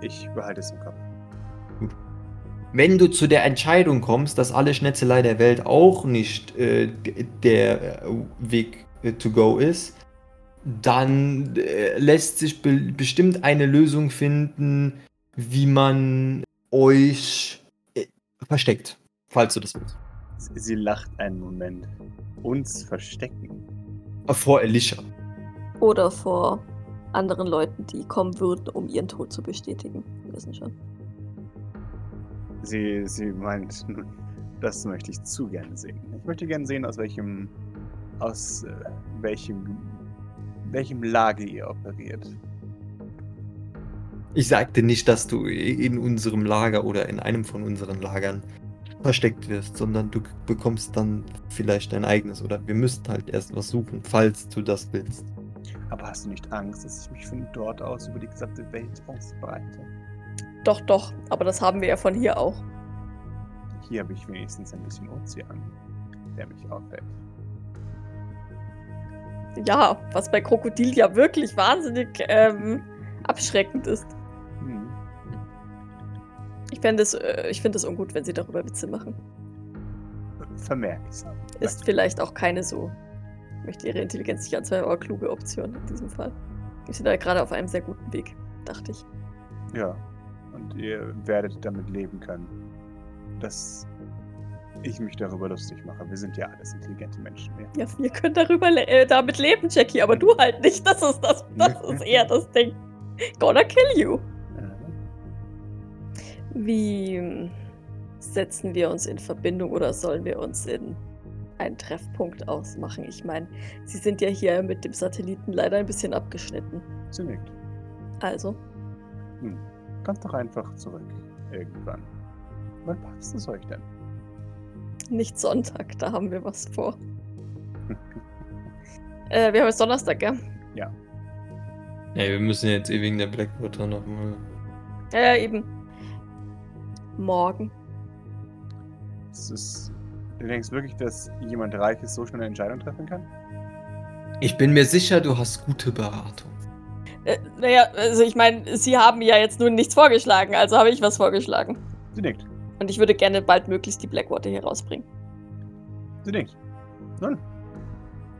Ich behalte es im Kopf. Gut wenn du zu der Entscheidung kommst, dass alle Schnetzelei der Welt auch nicht äh, der äh, Weg äh, to go ist, dann äh, lässt sich be bestimmt eine Lösung finden, wie man euch äh, versteckt, falls du das willst. Sie lacht einen Moment. Uns verstecken. Vor Elisha. Oder vor anderen Leuten, die kommen würden, um ihren Tod zu bestätigen. Wir wissen schon. Sie, sie meint, das möchte ich zu gerne sehen. Ich möchte gerne sehen, aus welchem, aus äh, welchem, welchem Lager ihr operiert. Ich sagte nicht, dass du in unserem Lager oder in einem von unseren Lagern versteckt wirst, sondern du bekommst dann vielleicht dein eigenes oder wir müssten halt erst was suchen, falls du das willst. Aber hast du nicht Angst, dass ich mich von dort aus über die gesamte Welt ausbreite? Doch, doch, aber das haben wir ja von hier auch. Hier habe ich wenigstens ein bisschen Ozean, der mich auffällt. Ja, was bei Krokodil ja wirklich wahnsinnig ähm, abschreckend ist. Hm. Ich fände es äh, find ungut, wenn sie darüber Witze machen. Vermerke es. Ist vielleicht auch keine so, möchte ihre Intelligenz nicht anzweifeln, aber kluge Option in diesem Fall. Wir sind da gerade auf einem sehr guten Weg, dachte ich. Ja, und ihr werdet damit leben können, dass ich mich darüber lustig mache. Wir sind ja alles intelligente Menschen. Ja, ja wir können darüber le äh, damit leben, Jackie, aber du halt nicht. Das ist das, das ist eher das Ding. Gonna kill you. Wie setzen wir uns in Verbindung oder sollen wir uns in einen Treffpunkt ausmachen? Ich meine, Sie sind ja hier mit dem Satelliten leider ein bisschen abgeschnitten. Nickt. Also? Hm. Kommt doch einfach zurück. Irgendwann. Wann passt es euch denn? Nicht Sonntag, da haben wir was vor. äh, wir haben jetzt Donnerstag, gell? Ja. Ja, wir müssen jetzt eh wegen der Blackwater nochmal. Ja, ja, eben. Morgen. Es ist. Du denkst wirklich, dass jemand Reiches so schnell eine Entscheidung treffen kann? Ich bin mir sicher, du hast gute Beratung. Äh, naja, also ich meine, Sie haben ja jetzt nun nichts vorgeschlagen, also habe ich was vorgeschlagen. Sie nickt. Und ich würde gerne baldmöglichst die Blackwater hier rausbringen. Sie nickt. Nun,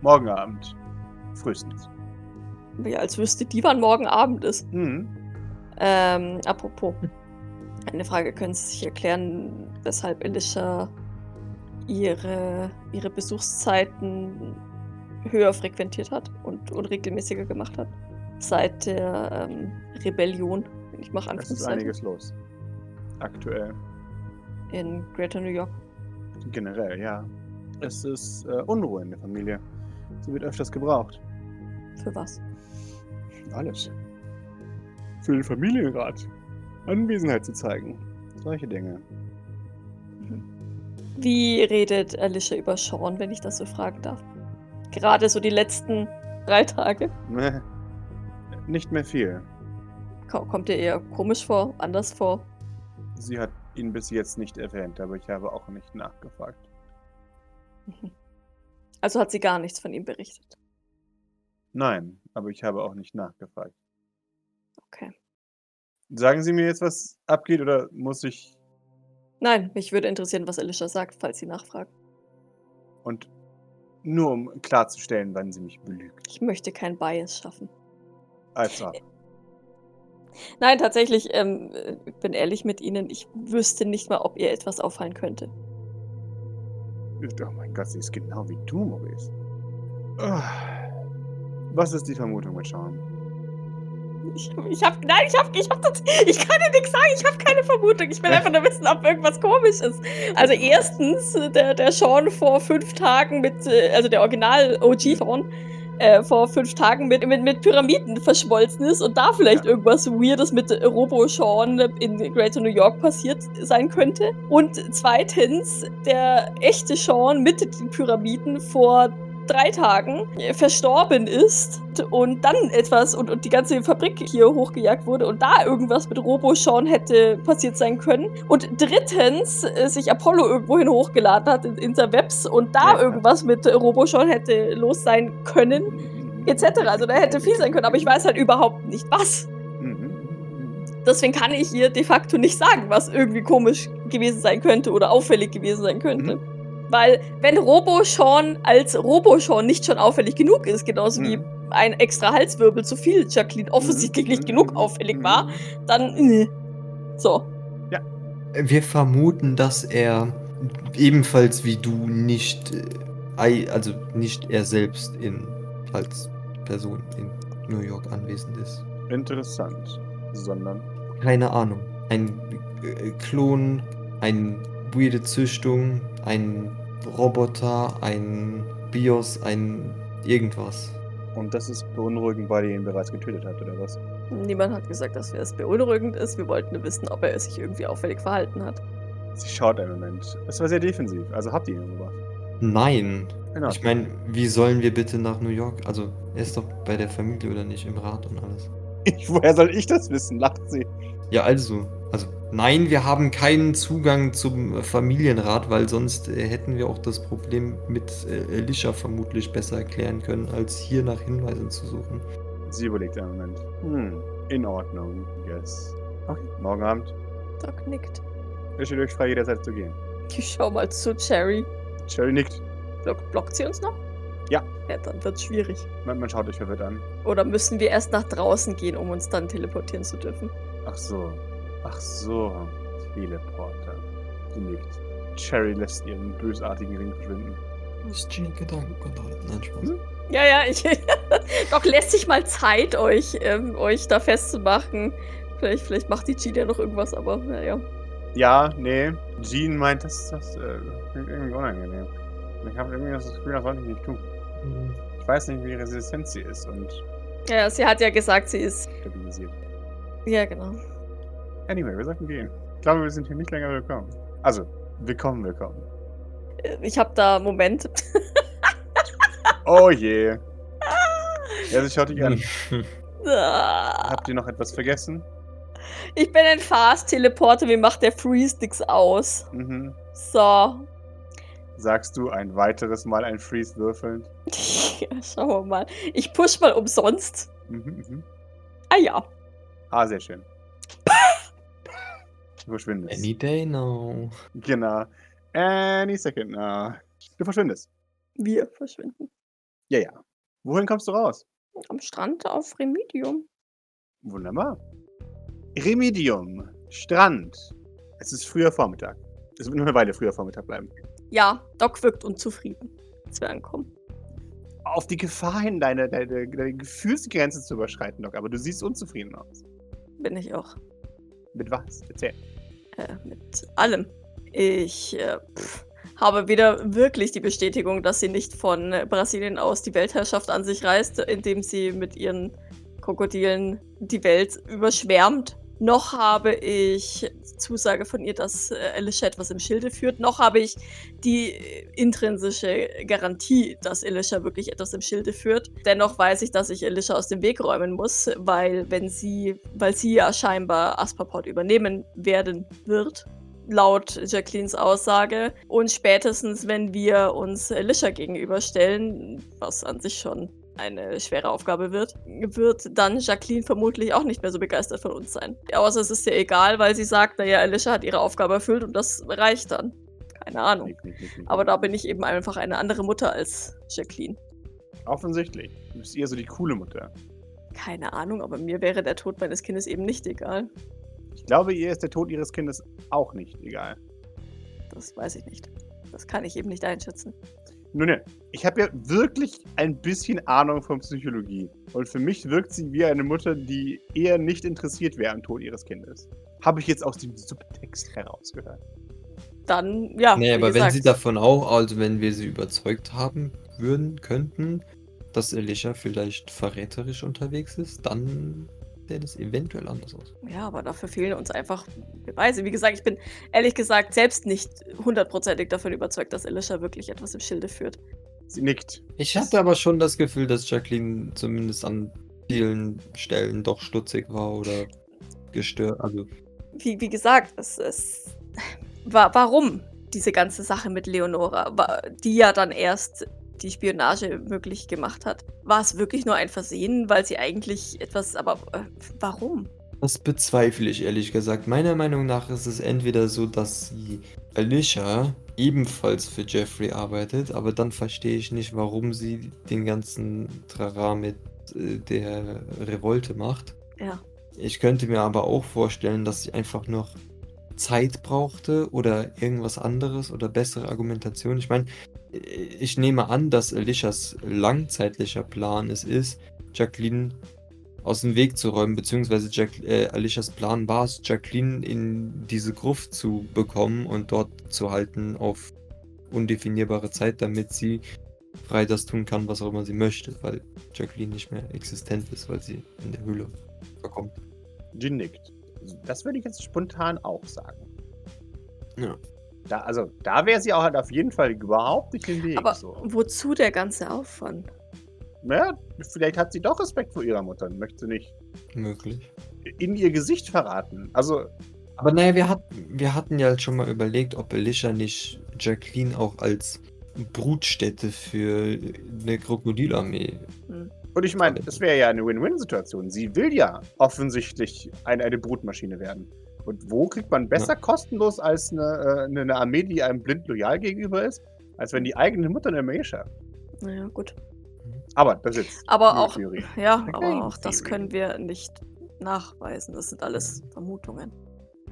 morgen Abend. Frühestens. Ja, als wüsste die, wann morgen Abend ist. Mhm. Ähm, apropos. Eine Frage, können Sie sich erklären, weshalb Elisha ihre, ihre Besuchszeiten höher frequentiert hat und unregelmäßiger gemacht hat? Seit der ähm, Rebellion, ich mache Es ist einiges los. Aktuell. in Greater New York. Generell, ja. Es ist äh, Unruhe in der Familie. Sie wird öfters gebraucht. Für was? Alles. Für den Familienrat. Anwesenheit zu zeigen. Solche Dinge. Wie redet Alicia über Sean, wenn ich das so fragen darf? Gerade so die letzten drei Tage. Nicht mehr viel. Ko- Kommt ihr eher komisch vor, anders vor? Sie hat ihn bis jetzt nicht erwähnt, aber ich habe auch nicht nachgefragt. Also hat sie gar nichts von ihm berichtet. Nein, aber ich habe auch nicht nachgefragt. Okay. Sagen Sie mir jetzt, was abgeht, oder muss ich. Nein, mich würde interessieren, was Alicia sagt, falls sie nachfragt. Und nur um klarzustellen, wann sie mich belügt. Ich möchte kein Bias schaffen. Also, Nein, tatsächlich, ähm, äh, ich bin ehrlich mit Ihnen, ich wüsste nicht mal, ob ihr etwas auffallen könnte. oh mein Gott, sie ist genau wie du, Maurice. Ah. Was ist die Vermutung mit Sean? Ich, ich hab, nein, ich hab, ich hab das, ich kann dir nichts sagen, ich habe keine Vermutung. Ich will einfach nur wissen, ob irgendwas komisch ist. Also erstens, äh, der, der Sean vor fünf Tagen mit, äh, also der Original OG Sean, äh, vor fünf Tagen mit, mit, mit Pyramiden verschmolzen ist und da vielleicht Ja. irgendwas Weirdes mit Robo-Sean in Greater New York passiert sein könnte. Und zweitens, der echte Sean mit den Pyramiden vor drei Tagen verstorben ist und dann etwas und, und die ganze Fabrik hier hochgejagt wurde und da irgendwas mit Robo-Sean hätte passiert sein können. Und drittens äh, sich Apollo irgendwohin hochgeladen hat in Interwebs und da Ja. irgendwas mit Robo-Sean hätte los sein können, etc. Also da hätte viel sein können, aber ich weiß halt überhaupt nicht was. Mhm. Deswegen kann ich ihr de facto nicht sagen, was irgendwie komisch gewesen sein könnte oder auffällig gewesen sein könnte. Mhm. Weil, wenn Robo-Sean als Robo-Sean nicht schon auffällig genug ist, genauso wie Mhm. ein extra Halswirbel zu viel Jacqueline offensichtlich Mhm. nicht genug auffällig war, dann. äh. So. Wir vermuten, dass er ebenfalls wie du nicht, äh, also nicht er selbst in, als Person in New York anwesend ist. Interessant. Sondern. Keine Ahnung. Ein äh, Klon, eine weirde Züchtung, ein Roboter, ein BIOS, ein irgendwas. Und das ist beunruhigend, weil ihr ihn bereits getötet habt, oder was? Niemand hat gesagt, dass es beunruhigend ist. Wir wollten nur wissen, ob er sich irgendwie auffällig verhalten hat. Sie schaut einen Moment. Es war sehr defensiv. Also habt ihr ihn umgebracht. Nein. Genau. Ich meine, wie sollen wir bitte nach New York? Also, er ist doch bei der Familie oder nicht, im Rat und alles. Ich, woher soll ich das wissen? Lacht sie. Ja, also. Also, nein, wir haben keinen Zugang zum äh, Familienrat, weil sonst äh, hätten wir auch das Problem mit äh, Elisha vermutlich besser erklären können, als hier nach Hinweisen zu suchen. Sie überlegt einen Moment. Hm, in Ordnung, yes. Okay, morgen Abend. Doc nickt. Es steht euch frei, jederzeit zu gehen. Ich schau mal zu Cherry. Cherry nickt. Block, blockt sie uns noch? Ja. Ja, dann wird's schwierig. Man, man schaut euch verwirrt an. Oder müssen wir erst nach draußen gehen, um uns dann teleportieren zu dürfen? Ach so. Ach so. Teleporter. Sie nickt. Cherry lässt ihren bösartigen Ring verschwinden. Das ist Gene Gedankenkontrolle. Nein, Spaß. Hm? Ja, ja, ich. Doch lässt sich mal Zeit, euch, ähm, euch da festzumachen. Vielleicht, vielleicht macht die Jean ja noch irgendwas, aber naja. Ja, nee. Jean meint, das, das äh, klingt irgendwie unangenehm. Ich habe irgendwie das Gefühl, das sollte ich nicht tun. Mhm. Ich weiß nicht, wie resistent sie ist und Ja, sie hat ja gesagt, sie ist. stabilisiert. Ja, genau. Anyway, wir sollten gehen. Ich glaube, wir sind hier nicht länger willkommen. Also, willkommen, willkommen. Ich habe da Moment. Oh je. Ja, sie schaut dich an. Habt ihr noch etwas vergessen? Ich bin ein Fast-Teleporter, mir macht der Freeze-Sticks aus. Mhm. So. Sagst du ein weiteres Mal ein Freeze würfeln? Ja, schauen wir mal. Ich push mal umsonst. Mhm, mhm. Ah ja. Ah, sehr schön. Du verschwindest. Any day now. Genau. Any second now. Du verschwindest. Wir verschwinden. Ja, ja. Wohin kommst du raus? Am Strand auf Remedium. Wunderbar. Remedium. Strand. Es ist früher Vormittag. Es wird nur eine Weile früher Vormittag bleiben. Ja, Doc wirkt unzufrieden, als wir ankommen. Auf die Gefahr hin, deine, deine, deine Gefühlsgrenze zu überschreiten, Doc. Aber du siehst unzufrieden aus. Bin ich auch. Mit was? Erzähl. Äh, mit allem. Ich äh, habe wieder wirklich die Bestätigung, dass sie nicht von Brasilien aus die Weltherrschaft an sich reißt, indem sie mit ihren Krokodilen die Welt überschwärmt. Noch habe ich Zusage von ihr, dass äh, Alicia etwas im Schilde führt. Noch habe ich die äh, intrinsische Garantie, dass Alicia wirklich etwas im Schilde führt. Dennoch weiß ich, dass ich Alicia aus dem Weg räumen muss, weil wenn sie, weil sie ja scheinbar Asperport übernehmen werden wird, laut Jacquelines Aussage. Und spätestens, wenn wir uns Alicia gegenüberstellen, was an sich schon eine schwere Aufgabe wird, wird dann Jacqueline vermutlich auch nicht mehr so begeistert von uns sein. Außer es ist ihr egal, weil sie sagt, naja, Alicia hat ihre Aufgabe erfüllt und das reicht dann. Keine Ahnung. Aber da bin ich eben einfach eine andere Mutter als Jacqueline. Offensichtlich. Du bist eher so die coole Mutter. Keine Ahnung, aber mir wäre der Tod meines Kindes eben nicht egal. Ich glaube, ihr ist der Tod ihres Kindes auch nicht egal. Das weiß ich nicht. Das kann ich eben nicht einschätzen. Nun ja, ich habe ja wirklich ein bisschen Ahnung von Psychologie. Und für mich wirkt sie wie eine Mutter, die eher nicht interessiert wäre am Tod ihres Kindes. Habe ich jetzt aus dem Subtext herausgehört. Dann, ja. Nee, wie aber wenn gesagt, sie davon auch, also wenn wir sie überzeugt haben würden, könnten, dass Alicia vielleicht verräterisch unterwegs ist, dann sähe das eventuell anders aus. Ja, aber dafür fehlen uns einfach Beweise. Wie gesagt, ich bin ehrlich gesagt selbst nicht hundertprozentig davon überzeugt, dass Alicia wirklich etwas im Schilde führt. Sie nickt. Ich hatte aber schon das Gefühl, dass Jacqueline zumindest an vielen Stellen doch stutzig war oder gestört. Also, Wie, wie gesagt, es, es wa warum diese ganze Sache mit Leonora, die ja dann erst die Spionage möglich gemacht hat. War es wirklich nur ein Versehen, weil sie eigentlich etwas, aber äh, warum? das bezweifle ich ehrlich gesagt. Meiner Meinung nach ist es entweder so, dass sie Alicia ebenfalls für Jeffrey arbeitet, aber dann verstehe ich nicht, warum sie den ganzen Trara mit äh, der Revolte macht. Ja. Ich könnte mir aber auch vorstellen, dass sie einfach noch Zeit brauchte oder irgendwas anderes oder bessere Argumentation. Ich meine, ich nehme an, dass Alicias langzeitlicher Plan es ist, Jacqueline aus dem Weg zu räumen, beziehungsweise Jack, äh, Alicias Plan war es, Jacqueline in diese Gruft zu bekommen und dort zu halten auf undefinierbare Zeit, damit sie frei das tun kann, was auch immer sie möchte, weil Jacqueline nicht mehr existent ist, weil sie in der Höhle verkommt. Jin nickt. Das würde ich jetzt spontan auch sagen. Ja. Da, also, da wäre sie auch halt auf jeden Fall überhaupt nicht im Weg. Aber so. wozu der ganze Aufwand? Naja, vielleicht hat sie doch Respekt vor ihrer Mutter und möchte nicht Möglich. in ihr Gesicht verraten. Also, Aber naja, wir, hat, wir hatten ja schon mal überlegt, ob Alicia nicht Jacqueline auch als Brutstätte für eine Krokodilarmee. und ich meine, das wäre ja eine Win-Win-Situation. Sie will ja offensichtlich eine, eine Brutmaschine werden. Und wo kriegt man besser kostenlos als eine, äh, eine eine Armee, die einem blind loyal gegenüber ist, als wenn die eigene Mutter eine Armee schafft? Naja, gut. Aber das ist jetzt Aber auch, Theorie. ja, Okay, aber auch das können wir nicht nachweisen. Das sind alles Vermutungen.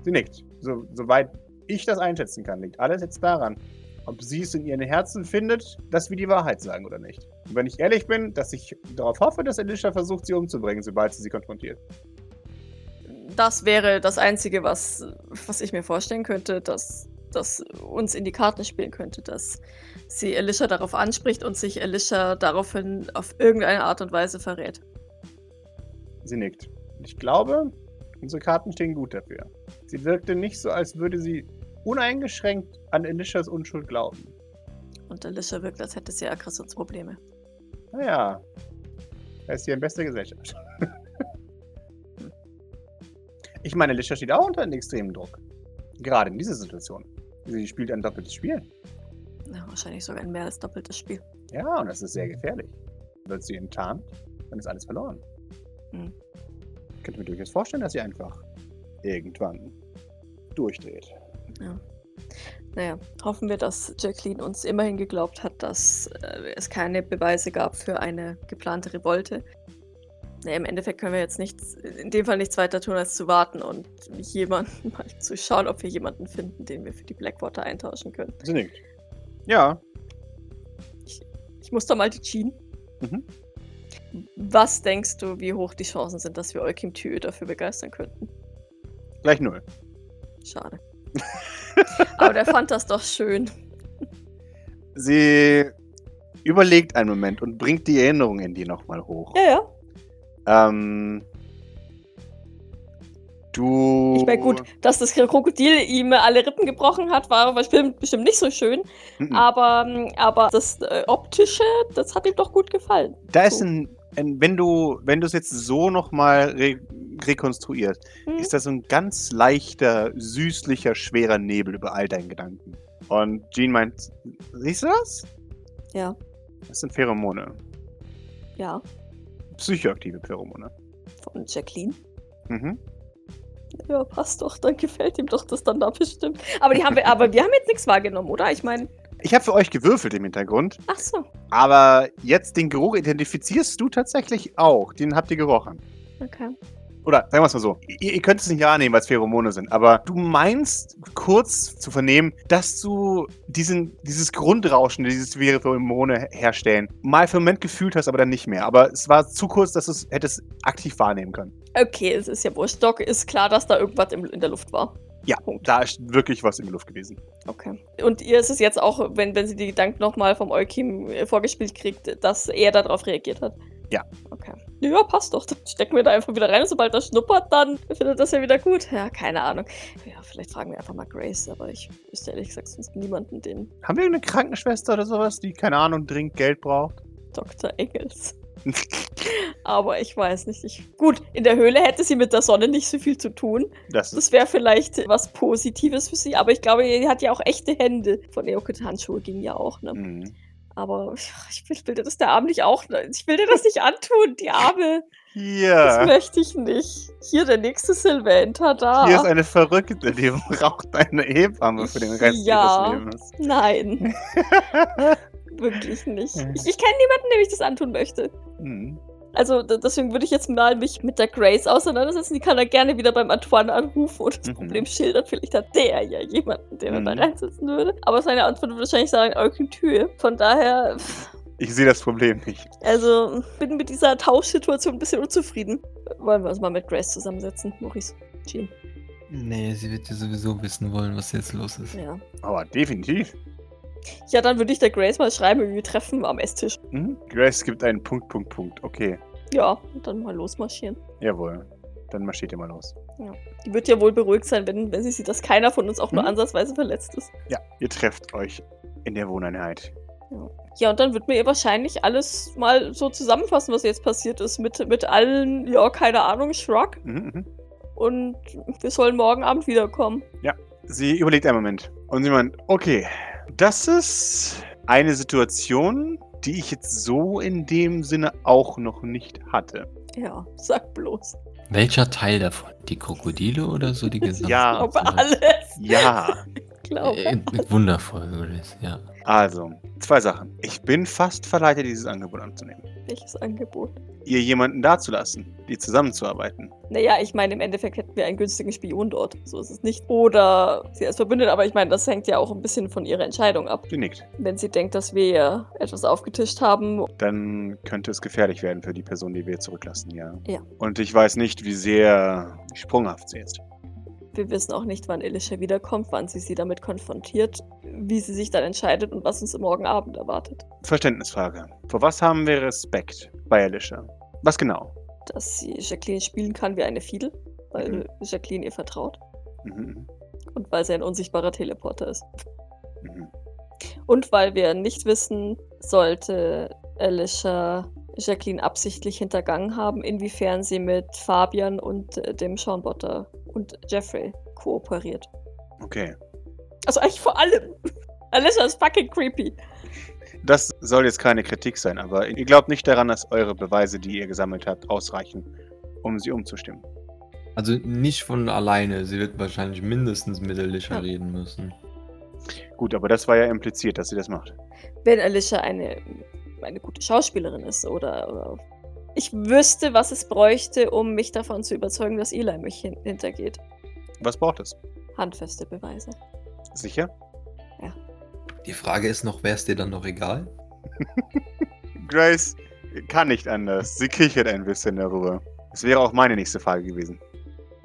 Sie nickt. So, soweit ich das einschätzen kann, liegt alles jetzt daran, ob sie es in ihren Herzen findet, dass wir die Wahrheit sagen oder nicht. Und wenn ich ehrlich bin, dass ich darauf hoffe, dass Alicia versucht, sie umzubringen, sobald sie sie konfrontiert. Das wäre das Einzige, was, was ich mir vorstellen könnte, dass das uns in die Karten spielen könnte, dass sie Alicia darauf anspricht und sich Alicia daraufhin auf irgendeine Art und Weise verrät. Sie nickt. Ich glaube, unsere Karten stehen gut dafür. Sie wirkte nicht so, als würde sie uneingeschränkt an Alicias Unschuld glauben. Und Alicia wirkt, als hätte sie Aggressionsprobleme. Naja, er ist hier in bester Gesellschaft. ich meine, Alicia steht auch unter einem extremen Druck. Gerade in dieser Situation. Sie spielt ein doppeltes Spiel. Ja, wahrscheinlich sogar ein mehr als doppeltes Spiel. Ja, und das ist sehr gefährlich. Wird sie enttarnt, dann ist alles verloren. Hm. Ich könnte mir durchaus vorstellen, dass sie einfach irgendwann durchdreht. Ja. Naja, hoffen wir, dass Jacqueline uns immerhin geglaubt hat, dass äh, es keine Beweise gab für eine geplante Revolte. Nee, im Endeffekt können wir jetzt nichts, in dem Fall nichts weiter tun, als zu warten und jemanden mal zu schauen, ob wir jemanden finden, den wir für die Blackwater eintauschen können. Sie nickt. Ja. Ich muss da mal die Jean. Mhm. Was denkst du, wie hoch die Chancen sind, dass wir Eukim Tü dafür begeistern könnten? Gleich null. Schade. Aber der fand das doch schön. Sie überlegt einen Moment und bringt die Erinnerung in dir nochmal hoch. Ja, ja. Ähm, du. Ich meine, gut, dass das Krokodil ihm alle Rippen gebrochen hat, war bestimmt, bestimmt nicht so schön. Mhm. Aber, aber das äh, Optische, das hat ihm doch gut gefallen. Da ist so. ein, ein wenn du, wenn du es jetzt so nochmal re rekonstruierst, Hm? ist da so ein ganz leichter, süßlicher, schwerer Nebel über all deinen Gedanken. Und Jean meint, siehst du das? Ja, Das sind Pheromone. ja. Psychoaktive Pheromone. Von Jacqueline. Mhm. Ja, passt doch. Dann gefällt ihm doch das dann da bestimmt. Aber, die haben wir, aber wir haben jetzt nichts wahrgenommen, oder? Ich meine, Ich habe für euch gewürfelt im Hintergrund, ach so. aber jetzt den Geruch identifizierst du tatsächlich auch. Den habt ihr gerochen. Okay. Oder sagen wir es mal so, ihr, ihr könnt es nicht annehmen, weil es Pheromone sind, aber du meinst kurz zu vernehmen, dass du diesen, dieses Grundrauschen, dieses Pheromone herstellen, mal für einen Moment gefühlt hast, aber dann nicht mehr. Aber es war zu kurz, dass du es hättest aktiv wahrnehmen können. Okay, es ist ja wurscht. Doc ist klar, dass da irgendwas im, in der Luft war. Ja, Punkt. da ist wirklich was in der Luft gewesen. Okay. Und ihr ist es jetzt auch, wenn, wenn sie die Gedanken nochmal vom Eukim äh, vorgespielt kriegt, dass er darauf reagiert hat? Ja. Okay. Ja, passt doch. Dann stecken wir da einfach wieder rein und sobald er schnuppert, dann findet das ja wieder gut. Ja, keine Ahnung. Ja, vielleicht fragen wir einfach mal Grace, aber ich wüsste ehrlich gesagt sonst niemanden, den Haben wir eine Krankenschwester oder sowas, die, keine Ahnung, dringend Geld braucht? Dr. Engels. Aber ich weiß nicht. Ich, gut, in der Höhle hätte sie mit der Sonne nicht so viel zu tun. Das Das wäre vielleicht was Positives für sie, aber ich glaube, sie hat ja auch echte Hände. Von Eokit Handschuhe ging ja auch, ne? Mhm. Aber ich will, will dir das der Arm nicht auch. Ich will dir das nicht antun, die Arme. Das Hier. möchte ich nicht. Hier der nächste Sylvain, da. Hier ist eine Verrückte, die braucht eine Hebamme für den Rest Ja. ihres Lebens. Nein, wirklich nicht. Ich, ich kenne niemanden, dem ich das antun möchte. Mhm. Also deswegen würde ich jetzt mal mich mit der Grace auseinandersetzen. Die kann er gerne wieder beim Antoine anrufen und das Mhm. Problem schildern. Vielleicht hat der ja jemanden, den er da Mhm. reinsetzen würde. Aber seine Antwort würde wahrscheinlich sagen, Eukytür. Von daher, pff, Ich sehe das Problem nicht. also bin mit dieser Tauschsituation ein bisschen unzufrieden. Wollen wir uns mal mit Grace zusammensetzen, Maurice? Jean. Nee, sie wird ja sowieso wissen wollen, was jetzt los ist. Ja. Aber definitiv. Ja, dann würde ich der Grace mal schreiben, wir treffen am Esstisch. Mhm. Grace gibt einen Punkt, Punkt, Punkt. Okay, Ja, und dann mal losmarschieren. jawohl. Dann marschiert ihr mal los. Die wird ja wohl beruhigt sein, wenn, wenn sie sieht, dass keiner von uns auch nur Mhm. ansatzweise verletzt ist. Ja, ihr trefft euch in der Wohneinheit. Ja, und dann wird mir ihr wahrscheinlich alles mal so zusammenfassen, was jetzt passiert ist. Mit, mit allen, ja, keine Ahnung, Shrug. Mhm, mhm. Und wir sollen morgen Abend wiederkommen. Sie überlegt einen Moment und sie meint, okay, das ist eine Situation, die ich jetzt so in dem Sinne auch noch nicht hatte. Ja, sag bloß. Welcher Teil davon? Die Krokodile oder so die gesamte? Ja. Ich glaube alles. Ja, Ich glaube. Äh, wundervoll, ja. Also, zwei Sachen. Ich bin fast verleitet, dieses Angebot anzunehmen. Welches Angebot? Ihr jemanden dazulassen, die zusammenzuarbeiten. Naja, ich meine, im Endeffekt hätten wir einen günstigen Spion dort. So ist es nicht. Oder sie als verbündet, aber ich meine, das hängt ja auch ein bisschen von ihrer Entscheidung ab. Sie nickt. Wenn sie denkt, dass wir etwas aufgetischt haben. Dann könnte es gefährlich werden für die Person, die wir zurücklassen, ja. Ja. Und ich weiß nicht, wie sehr sprunghaft sie ist. Wir wissen auch nicht, wann Elisha wiederkommt, wann sie sie damit konfrontiert, wie sie sich dann entscheidet und was uns morgen Abend erwartet. Verständnisfrage. Vor was haben wir Respekt bei Alicia? Was genau? Dass sie Jacqueline spielen kann wie eine Fiedel, weil Mhm. Jacqueline ihr vertraut Mhm, und weil sie ein unsichtbarer Teleporter ist. mhm. Und weil wir nicht wissen, sollte Alicia Jacqueline absichtlich hintergangen haben, inwiefern sie mit Fabian und äh, dem Seanbotter und Jeffrey kooperiert. Okay. Also eigentlich vor allem. Alicia ist fucking creepy. Das soll jetzt keine Kritik sein, aber ihr glaubt nicht daran, dass eure Beweise, die ihr gesammelt habt, ausreichen, um sie umzustimmen. Also nicht von alleine. Sie wird wahrscheinlich mindestens mit Alicia Ja. reden müssen. Gut, aber das war ja impliziert, dass sie das macht. Wenn Alicia eine, eine gute Schauspielerin ist oder, oder Ich wüsste, was es bräuchte, um mich davon zu überzeugen, dass Eli mich hin hintergeht. Was braucht es? Handfeste Beweise. Sicher? Die Frage ist noch, wäre es dir dann noch egal? Grace kann nicht anders. Sie kichert ein bisschen darüber. Das wäre auch meine nächste Frage gewesen.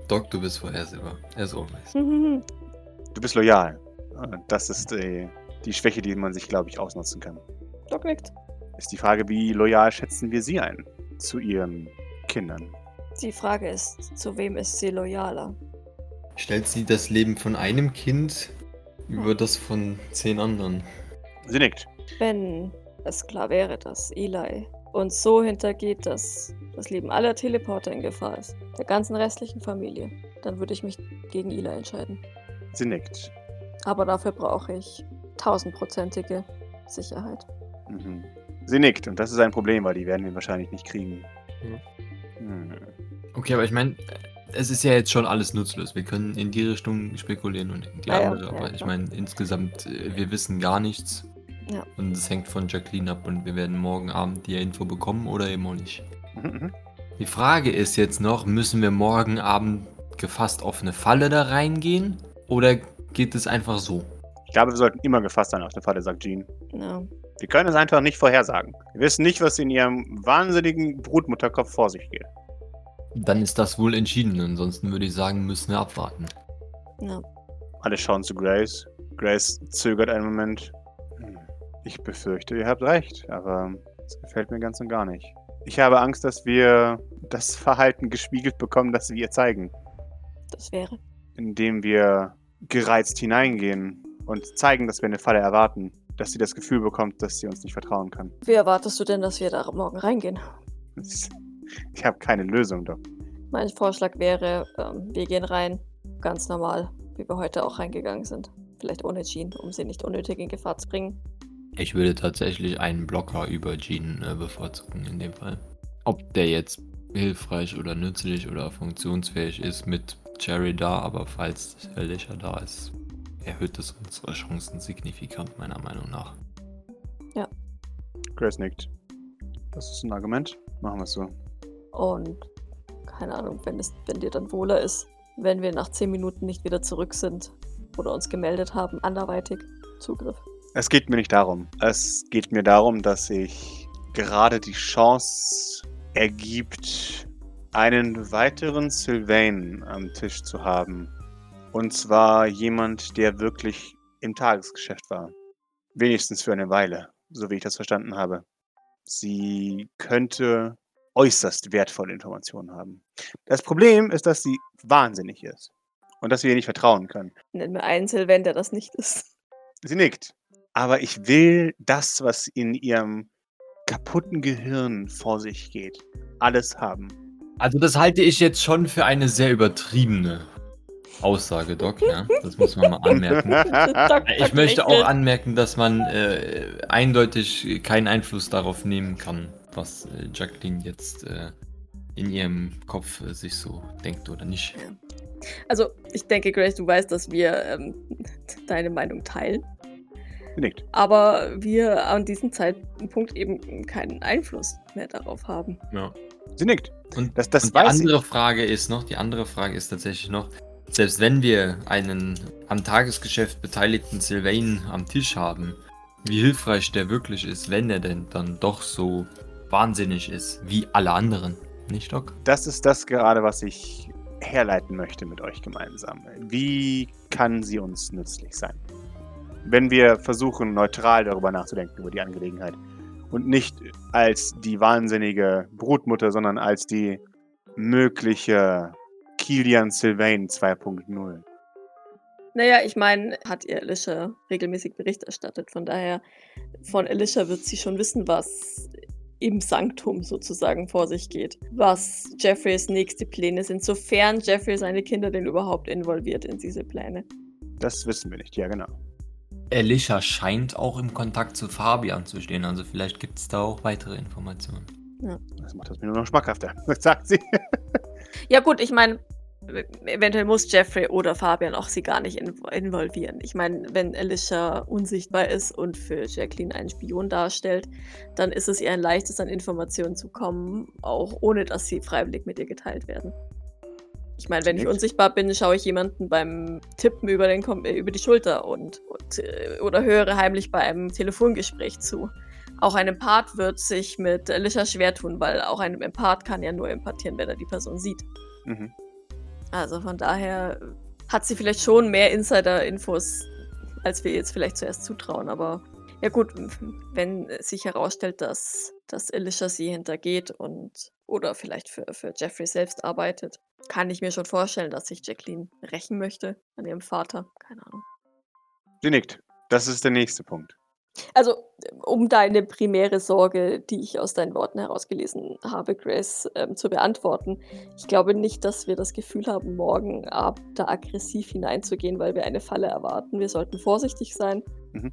Doc, du bist vorhersehbar. As always. Du bist loyal. Das ist äh, die Schwäche, die man sich, glaube ich, ausnutzen kann. Doc nickt. Ist die Frage, wie loyal schätzen wir sie ein? Zu ihren Kindern. Die Frage ist, zu wem ist sie loyaler? Stellt sie das Leben von einem Kind über das von zehn anderen? Sie nickt. Wenn es klar wäre, dass Eli uns so hintergeht, dass das Leben aller Teleporter in Gefahr ist, der ganzen restlichen Familie, dann würde ich mich gegen Eli entscheiden. Sie nickt. Aber dafür brauche ich tausendprozentige Sicherheit. Mhm. Sie nickt. Und das ist ein Problem, weil die werden wir wahrscheinlich nicht kriegen. Hm. Okay, aber ich meine, es ist ja jetzt schon alles nutzlos. Wir können in die Richtung spekulieren und in die Ja, ja, andere, ja, aber ich klar. meine, insgesamt, äh, wir wissen gar nichts. Ja. Und es hängt von Jacqueline ab und wir werden morgen Abend die Info bekommen oder eben auch nicht. Mhm, mhm. Die Frage ist jetzt noch, müssen wir morgen Abend gefasst auf eine Falle da reingehen? Oder geht es einfach so? Ich glaube, wir sollten immer gefasst sein auf der Falle, sagt Jean. Ja. Wir können es einfach nicht vorhersagen. Wir wissen nicht, was in ihrem wahnsinnigen Brutmutterkopf vor sich geht. Dann ist das wohl entschieden. Ansonsten würde ich sagen, müssen wir abwarten. ja. Alle schauen zu Grace. Grace zögert einen Moment. Ich befürchte, ihr habt recht, aber es gefällt mir ganz und gar nicht. Ich habe Angst, dass wir das Verhalten gespiegelt bekommen, das wir ihr zeigen, Das wäre. indem wir gereizt hineingehen und zeigen, dass wir eine Falle erwarten, dass sie das Gefühl bekommt, dass sie uns nicht vertrauen kann. Wie erwartest du denn, dass wir da morgen reingehen? Ich habe keine Lösung, Doc. Mein Vorschlag wäre, ähm, wir gehen rein, ganz normal, wie wir heute auch reingegangen sind. Vielleicht ohne Jean, um sie nicht unnötig in Gefahr zu bringen. Ich würde tatsächlich einen Blocker über Jean äh, bevorzugen in dem Fall. Ob der jetzt hilfreich oder nützlich oder funktionsfähig ist mit Jerry da, aber falls Alicia da ist, erhöht es unsere Chancen signifikant, meiner Meinung nach. Grace nickt. Das ist ein Argument. Machen wir es so. Und keine Ahnung, wenn, es, wenn dir dann wohler ist, wenn wir nach 10 Minuten nicht wieder zurück sind oder uns gemeldet haben, anderweitig Zugriff. Es geht mir nicht darum. Es geht mir darum, dass sich gerade die Chance ergibt, einen weiteren Sylvain am Tisch zu haben. Und zwar jemand, der wirklich im Tagesgeschäft war. Wenigstens für eine Weile, so wie ich das verstanden habe. Sie könnte äußerst wertvolle Informationen haben. Das Problem ist, dass sie wahnsinnig ist. Und dass wir ihr nicht vertrauen können. Nenn mir einen Sylvain, der das nicht ist. Sie nickt. Aber ich will das, was in ihrem kaputten Gehirn vor sich geht, alles haben. Also das halte ich jetzt schon für eine sehr übertriebene Aussage, Doc, ja. Das muss man mal anmerken. Ich möchte auch anmerken, dass man äh, eindeutig keinen Einfluss darauf nehmen kann, was äh, Jacqueline jetzt äh, in ihrem Kopf äh, sich so denkt oder nicht. Also, ich denke, Grace, du weißt, dass wir ähm, deine Meinung teilen. Sie nickt. Aber wir an diesem Zeitpunkt eben keinen Einfluss mehr darauf haben. Ja. Sie nickt. Und, Das, das und die weiß ich. andere Frage ist noch, die andere Frage ist tatsächlich noch, selbst wenn wir einen am Tagesgeschäft beteiligten Sylvain am Tisch haben, wie hilfreich der wirklich ist, wenn er denn dann doch so wahnsinnig ist wie alle anderen. Nicht, Doc? Das ist das gerade, was ich herleiten möchte mit euch gemeinsam. Wie kann sie uns nützlich sein? Wenn wir versuchen, neutral darüber nachzudenken, über die Angelegenheit. Und nicht als die wahnsinnige Brutmutter, sondern als die mögliche Kilian Sylvain 2.0. Naja, ich meine, hat ihr Alicia regelmäßig Bericht erstattet. Von daher, von Alicia wird sie schon wissen, was im Sanktum sozusagen vor sich geht. Was Jeffreys nächste Pläne sind, sofern Jeffrey seine Kinder denn überhaupt involviert in diese Pläne. Das wissen wir nicht, ja genau. Alicia scheint auch im Kontakt zu Fabian zu stehen, also vielleicht gibt es da auch weitere Informationen. Das macht das mir nur noch schmackhafter, sagt sie. Ja gut, ich meine, eventuell muss Jeffrey oder Fabian auch sie gar nicht inv involvieren. Ich meine, wenn Alicia unsichtbar ist und für Jacqueline einen Spion darstellt, dann ist es ihr ein leichtes, an Informationen zu kommen, auch ohne dass sie freiwillig mit ihr geteilt werden. Ich meine, wenn ich unsichtbar bin, schaue ich jemanden beim Tippen über, den äh, über die Schulter und, und äh, oder höre heimlich bei einem Telefongespräch zu. Auch ein Empath wird sich mit Alicia schwer tun, weil auch ein Empath kann ja nur empathieren, wenn er die Person sieht. Mhm. Also von daher hat sie vielleicht schon mehr Insider-Infos, als wir jetzt vielleicht zuerst zutrauen. Aber ja gut, wenn sich herausstellt, dass, dass Alicia sie hintergeht und oder vielleicht für, für Jeffrey selbst arbeitet, kann ich mir schon vorstellen, dass sich Jacqueline rächen möchte an ihrem Vater. Keine Ahnung. Sie nickt. Das ist der nächste Punkt. Also, um deine primäre Sorge, die ich aus deinen Worten herausgelesen habe, Grace, ähm, zu beantworten. Ich glaube nicht, dass wir das Gefühl haben, morgen Abend da aggressiv hineinzugehen, weil wir eine Falle erwarten. Wir sollten vorsichtig sein. Mhm.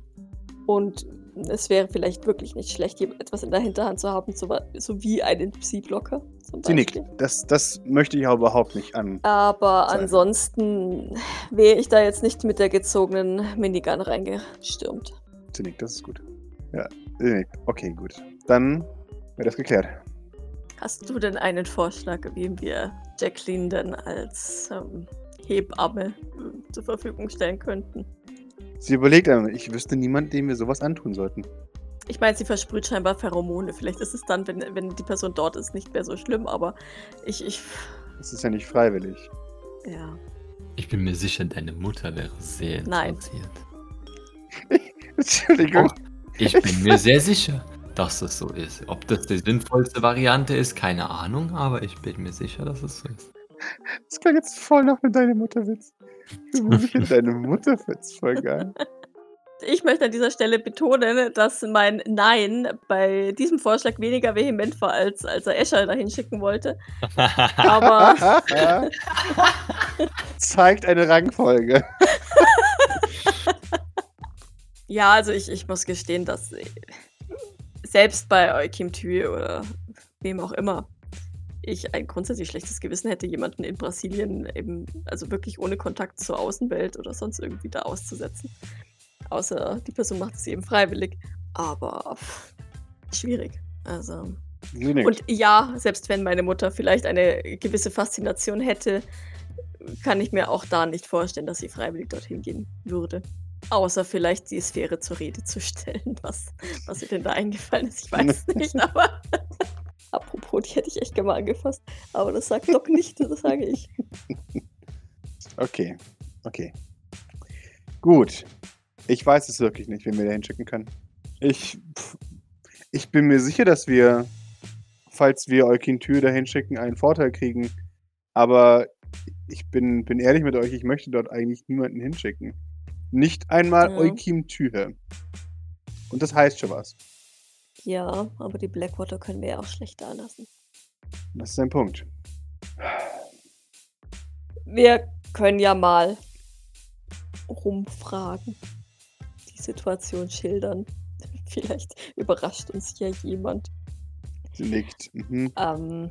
Und es wäre vielleicht wirklich nicht schlecht, etwas in der Hinterhand zu haben, so, so wie einen Psy-Blocker. zum Sie nickt. Das, das möchte ich aber überhaupt nicht an. Aber Sein. ansonsten wäre ich da jetzt nicht mit der gezogenen Minigun reingestürmt. Sie nickt, das ist gut. Ja, sie nickt. Okay, gut. Dann wäre das geklärt. Hast du denn einen Vorschlag, wie wir Jacqueline denn als ähm, Hebamme äh, zur Verfügung stellen könnten? Sie überlegt einmal, ich wüsste niemand, dem wir sowas antun sollten. Ich meine, sie versprüht scheinbar Pheromone. Vielleicht ist es dann, wenn, wenn die Person dort ist, nicht mehr so schlimm, aber ich, ich, Das ist ja nicht freiwillig. ja. Ich bin mir sicher, deine Mutter wäre sehr Nein. interessiert. Entschuldigung. Ich bin mir sehr sicher, dass das so ist. Ob das die sinnvollste Variante ist, keine Ahnung, aber ich bin mir sicher, dass es so ist. Das klang jetzt voll nach mit deinem Mutterwitz. Ich bin sicher, deine Mutterwitz voll geil. Ich möchte an dieser Stelle betonen, dass mein Nein bei diesem Vorschlag weniger vehement war, als, als er Escher dahin schicken wollte. Aber Zeigt eine Rangfolge. Ja, also ich, ich muss gestehen, dass äh, selbst bei Eukim Tü oder wem auch immer ich ein grundsätzlich schlechtes Gewissen hätte, jemanden in Brasilien eben, also wirklich ohne Kontakt zur Außenwelt oder sonst irgendwie da auszusetzen. Außer die Person macht es eben freiwillig. Aber pff, schwierig. Also. Und ja, selbst wenn meine Mutter vielleicht eine gewisse Faszination hätte, kann ich mir auch da nicht vorstellen, dass sie freiwillig dorthin gehen würde. Außer vielleicht die Sphäre zur Rede zu stellen, was, was ihr denn da eingefallen ist. Ich weiß nicht, aber apropos, die hätte ich echt gerne mal angefasst. Aber das sagt Doc nicht, das sage ich. Okay, okay. Gut. Ich weiß es wirklich nicht, wen wir da hinschicken können. Ich, pff, ich bin mir sicher, dass wir, falls wir Eukin Tür dahin schicken, einen Vorteil kriegen. Aber ich bin, bin ehrlich mit euch, ich möchte dort eigentlich niemanden hinschicken. Nicht einmal Ja. Eukim Tür. Und das heißt schon was. Ja, aber die Blackwater können wir ja auch schlecht da lassen. Das ist ein Punkt. Wir können ja mal rumfragen, die Situation schildern. Vielleicht überrascht uns ja jemand. Sie nickt. Mhm. Ähm,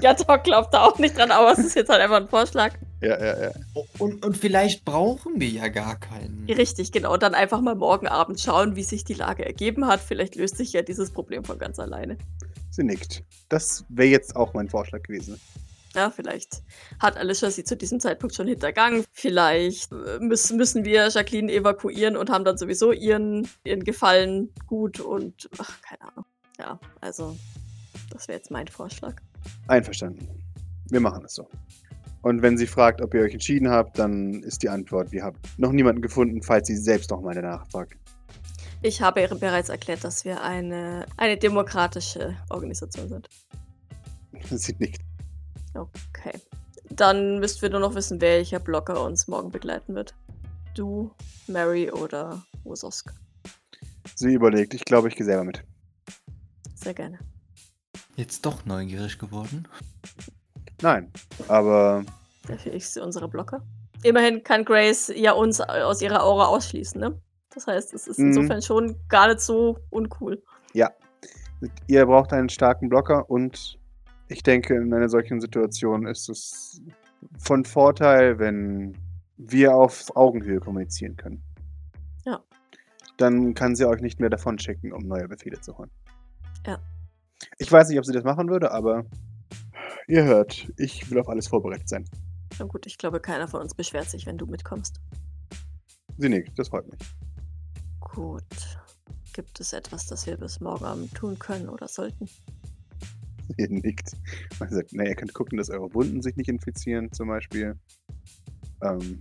ja, Doc glaubt da auch nicht dran, aber es ist jetzt halt einfach ein Vorschlag. Ja, ja, ja. Und, und vielleicht brauchen wir ja gar keinen. Richtig, genau. Dann einfach mal morgen Abend schauen, wie sich die Lage ergeben hat. Vielleicht löst sich ja dieses Problem von ganz alleine. Sie nickt. Das wäre jetzt auch mein Vorschlag gewesen. Ja, vielleicht hat Alicia sie zu diesem Zeitpunkt schon hintergangen. Vielleicht äh, müssen, müssen wir Jacqueline evakuieren und haben dann sowieso ihren, ihren Gefallen gut und ach, keine Ahnung. Ja, also das wäre jetzt mein Vorschlag. Einverstanden. Wir machen es so. Und wenn sie fragt, ob ihr euch entschieden habt, dann ist die Antwort, wir haben noch niemanden gefunden, falls sie selbst noch mal danach fragt. Ich habe ihr bereits erklärt, dass wir eine, eine demokratische Organisation sind. sie nickt. Okay. Dann müssten wir nur noch wissen, welcher Blocker uns morgen begleiten wird. Du, Mary oder Wososk. Sie überlegt, ich glaube, ich gehe selber mit. Sehr gerne. Jetzt doch neugierig geworden. Nein, aber Der fähigste unserer Blocker. Immerhin kann Grace ja uns aus ihrer Aura ausschließen, ne? Das heißt, es ist Mhm. insofern schon gar nicht so uncool. ihr braucht einen starken Blocker und ich denke, in einer solchen Situation ist es von Vorteil, wenn wir auf Augenhöhe kommunizieren können. Ja. Dann kann sie euch nicht mehr davon schicken, um neue Befehle zu holen. Ja. Ich weiß nicht, ob sie das machen würde, aber ihr hört, ich will auf alles vorbereitet sein. Na gut, ich glaube, keiner von uns beschwert sich, wenn du mitkommst. Sie nickt, das freut mich. Gut. Gibt es etwas, das wir bis morgen Abend tun können oder sollten? Sie nickt. Man sagt, na, ihr könnt gucken, dass eure Wunden sich nicht infizieren, zum Beispiel. Ähm,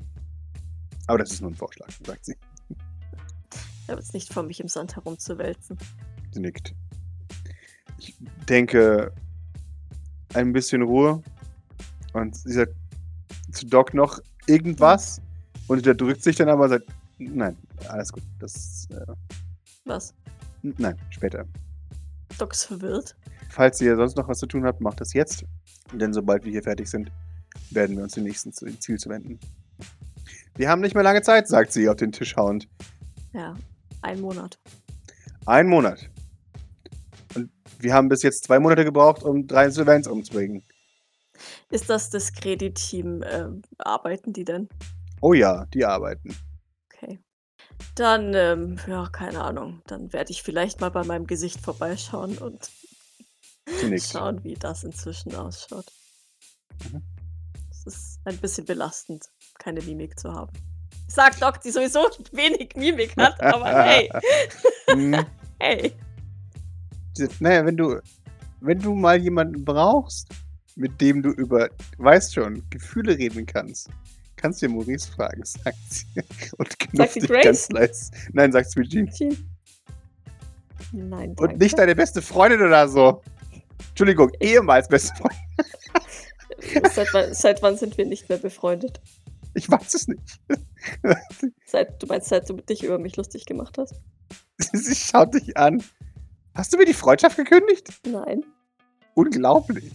aber das ist nur ein Vorschlag, sagt sie. Ich habe es nicht vor, mich im Sand herumzuwälzen. Sie nickt. Ich denke, ein bisschen Ruhe. Und sie sagt zu Doc noch irgendwas. Und der drückt sich dann aber und sagt, nein, alles gut. Das, äh, Was? nein, später. Doc ist verwirrt. Falls ihr sonst noch was zu tun habt, macht das jetzt. Denn sobald wir hier fertig sind, werden wir uns dem nächsten zu- Ziel zu wenden. Wir haben nicht mehr lange Zeit, sagt sie auf den Tisch hauend. Ja, ein Monat. Ein Monat. Wir haben bis jetzt zwei Monate gebraucht, um drei Insolvenz umzubringen. Ist das das Kreditteam? ähm, arbeiten die denn? Oh ja, die arbeiten. Okay. Dann, ähm, ja, keine Ahnung. Dann werde ich vielleicht mal bei meinem Gesicht vorbeischauen und schauen, wie das inzwischen ausschaut. Mhm. Es ist ein bisschen belastend, keine Mimik zu haben. Sagt Doc, die sowieso wenig Mimik hat, aber hey, Hm, hey. Sie naja, wenn du, wenn du mal jemanden brauchst, mit dem du über, weißt schon, Gefühle reden kannst, kannst du ja Maurice fragen, sagt sie. Und knufft dich ganz leise. Nein, sagt Sweet Jean. Jean. Nein, Und danke. nicht deine beste Freundin oder so. Entschuldigung, ehemals beste Freundin. seit, wann, seit wann sind wir nicht mehr befreundet? Ich weiß es nicht. Seit, du meinst, seit du dich über mich lustig gemacht hast? Sie schaut dich an. Hast du mir die Freundschaft gekündigt? Nein. Unglaublich.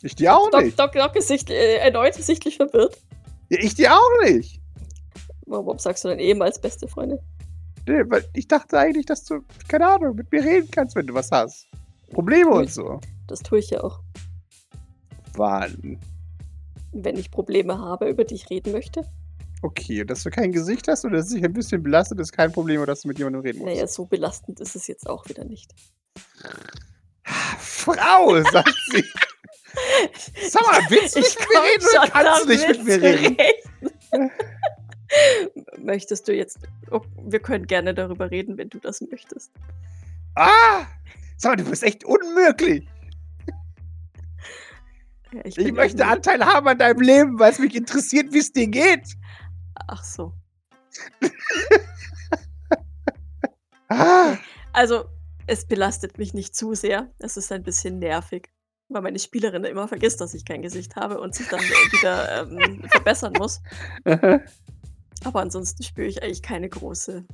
Ich dir auch Doc, nicht. Doc, Doc ist sicht, äh, erneut sichtlich verwirrt. Ja, ich dir auch nicht. Warum sagst du dann ehemals beste Freundin? Nee, weil ich dachte eigentlich, dass du, keine Ahnung, mit mir reden kannst, wenn du was hast. Probleme und so. Das tue ich ja auch. Wann? Wenn ich Probleme habe, über die ich reden möchte. Okay, und dass du kein Gesicht hast oder dass du dich ein bisschen belastet, ist kein Problem, oder dass du mit jemandem reden musst. Naja, so belastend ist es jetzt auch wieder nicht. Frau, sagt sie. Sag mal, willst du nicht mit mir reden oder kannst du nicht mit mir reden? reden? Möchtest du jetzt. Oh, wir können gerne darüber reden, wenn du das möchtest. Ah! Sag mal, du bist echt unmöglich. Ja, Ich bin möchte Anteil haben an deinem Leben, weil es mich interessiert, wie es dir geht. Ach so. Ah, Also, es belastet mich nicht zu sehr. Es ist ein bisschen nervig, weil meine Spielerin immer vergisst, dass ich kein Gesicht habe und sich dann wieder ähm, verbessern muss. Aber ansonsten spüre ich eigentlich keine große.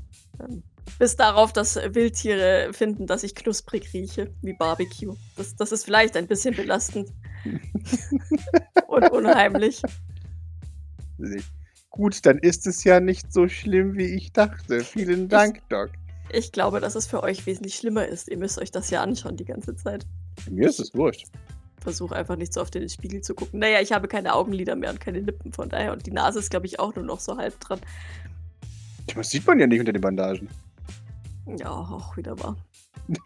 Ähm, bis darauf, dass Wildtiere finden, dass ich knusprig rieche, wie Barbecue. Das, das ist vielleicht ein bisschen belastend. und unheimlich. Gut, dann ist es ja nicht so schlimm, wie ich dachte. Vielen Dank, Doc. Ich glaube, dass es für euch wesentlich schlimmer ist. Ihr müsst euch das ja anschauen die ganze Zeit. Mir ist es wurscht. Versuche einfach nicht so oft in den Spiegel zu gucken. Naja, ich habe keine Augenlider mehr und keine Lippen von daher. Und die Nase ist, glaube ich, auch nur noch so halb dran. Das sieht man ja nicht unter den Bandagen. Ja, auch wieder wahr.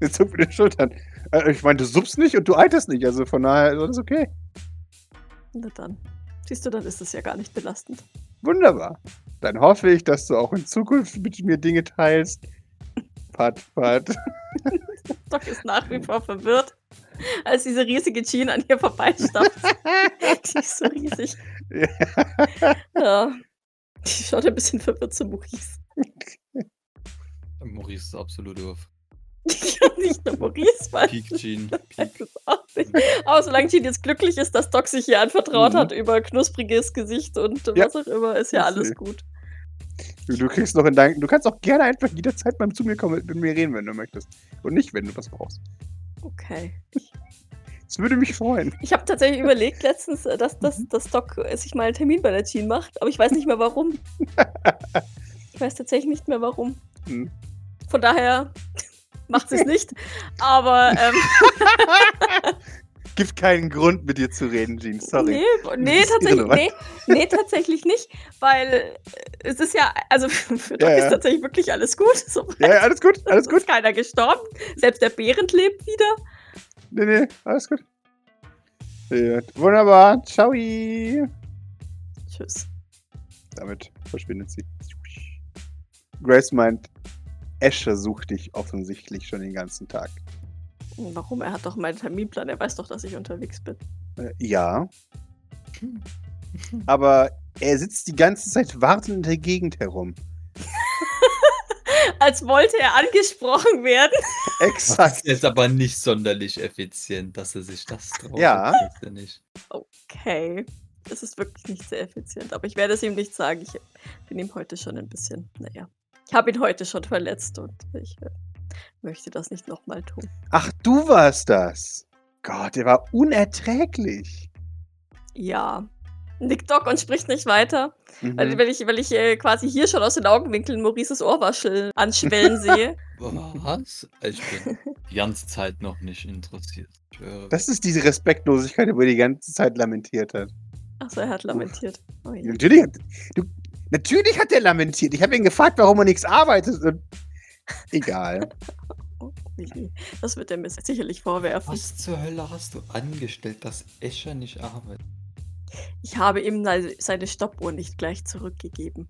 Jetzt zuckt mit den Schultern. Äh, ich meine, du suppst nicht und du alterst nicht, also von daher ist alles okay. Na dann. Siehst du, dann ist es ja gar nicht belastend. Wunderbar. Dann hoffe ich, dass du auch in Zukunft mit mir Dinge teilst. Pat, pat. Doc ist nach wie vor verwirrt, als diese riesige Jean an ihr vorbeistapft. Die ist so riesig. Ja. Die schaut ein bisschen verwirrt zu Maurice. Maurice ist absolut auf Nicht nur Maurice, weil Peak nicht. Aber solange Jean jetzt glücklich ist, dass Doc sich ihr anvertraut Mhm. hat über knuspriges Gesicht und Ja. was auch immer, ist ja Ich alles gut. Du, kriegst noch in dein, Du kannst auch gerne einfach jederzeit mal zu mir kommen und mit mir reden, wenn du möchtest. Und nicht, wenn du was brauchst. Okay. Das würde mich freuen. Ich habe tatsächlich überlegt letztens, äh, dass, dass, Mhm. dass Doc äh, sich mal einen Termin bei der Jean macht, aber ich weiß nicht mehr warum. Ich weiß tatsächlich nicht mehr warum. Hm. Von daher macht sie es nicht. Aber ähm, gibt keinen Grund, mit dir zu reden, Jean. Sorry. Nee, nee, tatsächlich, nee, nee, tatsächlich nicht, weil äh, es ist ja, also für Ja, ja. ist tatsächlich wirklich alles gut. So Ja, ja, alles gut, alles Es gut. ist keiner gestorben. Selbst der Behrend lebt wieder. Nee, nee, alles gut. Gut. Wunderbar. Ciao. Damit Tschüss. verschwindet sie. Grace meint, Escher sucht dich offensichtlich schon den ganzen Tag. Warum? Er hat doch meinen Terminplan. Er weiß doch, dass ich unterwegs bin. Äh, ja. Aber er sitzt die ganze Zeit wartend in der Gegend herum. Als wollte er angesprochen werden. Das Exakt. ist jetzt aber nicht sonderlich effizient, dass er sich das traut. Ja. Das ist ja nicht. Okay. Es ist wirklich nicht sehr effizient, aber ich werde es ihm nicht sagen. Ich bin ihm heute schon ein bisschen, naja. Ich habe ihn heute schon verletzt und ich äh, möchte das nicht nochmal tun. Ach, du warst das. Gott, der war unerträglich. Ja. Nickt Doc und spricht nicht weiter, weil, Mhm. weil ich, weil ich äh, quasi hier schon aus den Augenwinkeln Maurices Ohrwaschel anschwellen sehe. Was? Ich bin die ganze Zeit noch nicht interessiert. Das ist diese Respektlosigkeit, über die die ganze Zeit lamentiert hat. Achso, er hat lamentiert. Oh je. Natürlich du, natürlich hat er lamentiert. Ich habe ihn gefragt, warum er nichts arbeitet. Und egal. Das wird er mir sicherlich vorwerfen. Was zur Hölle hast du angestellt, dass Escher nicht arbeitet? Ich habe ihm se- seine Stoppuhr nicht gleich zurückgegeben.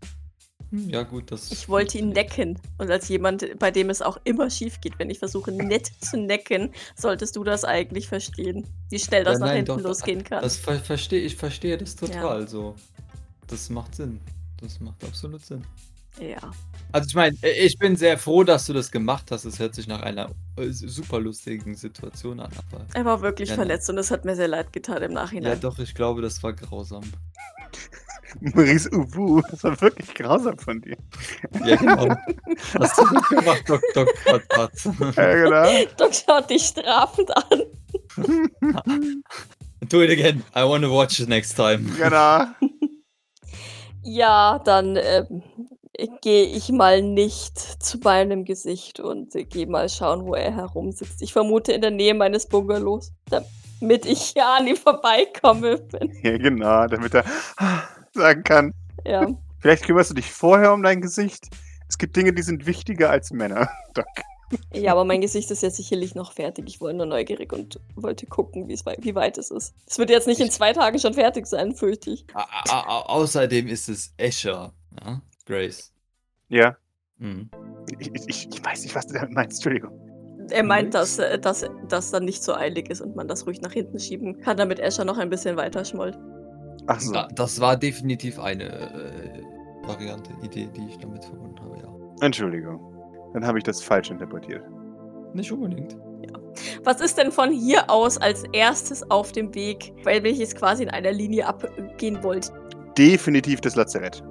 Hm, ja, gut, das. Ich wollte ihn necken. Und als jemand, bei dem es auch immer schief geht, wenn ich versuche, nett zu necken, solltest du das eigentlich verstehen. Wie schnell das Ja, nach nein, hinten doch, losgehen kann. Das ver verstehe ich, verstehe das total so. Das macht Sinn. Das macht absolut Sinn. ja. Also ich meine, ich bin sehr froh, dass du das gemacht hast. Es hört sich nach einer äh, super lustigen Situation an. Aber Er war wirklich Ja, verletzt und es hat mir sehr leid getan im ja, Nachhinein. doch, ich glaube, das war grausam. Maurice Ubu, das war wirklich grausam von dir. Ja, genau. Hast du gut gemacht, Doc, Doc, Pat, Pat. Ja, genau. Doc schaut dich strafend an. Do it again. I want to watch it next time. genau. Ja, dann ähm, gehe ich mal nicht zu meinem Gesicht und äh, gehe mal schauen, wo er herumsitzt. Ich vermute in der Nähe meines Bungalows, damit ich ja an ihm vorbeikomme. Ja, genau, damit er sagen kann. ja. Vielleicht kümmerst du dich vorher um dein Gesicht. Es gibt Dinge, die sind wichtiger als Männer. Doc. ja, aber mein Gesicht ist ja sicherlich noch fertig. Ich war nur neugierig und wollte gucken, wie weit es ist. Es wird jetzt nicht in zwei Tagen schon fertig sein, fürchte ich. Au au außerdem ist es Escher. Ja? Grace. Ja. Mhm. Ich, ich, ich weiß nicht, was du damit meinst. Entschuldigung. Er meint, Nichts. dass, äh, dass das dann nicht so eilig ist und man das ruhig nach hinten schieben kann, damit Escher noch ein bisschen weiter schmollt. Ach so. Da, das war definitiv eine äh, Variante, Idee, die ich damit verbunden habe, ja. Entschuldigung. Dann habe ich das falsch interpretiert. Nicht unbedingt. Was ist denn von hier aus als erstes auf dem Weg, weil ich jetzt quasi in einer Linie abgehen wollte? Definitiv das Lazarett.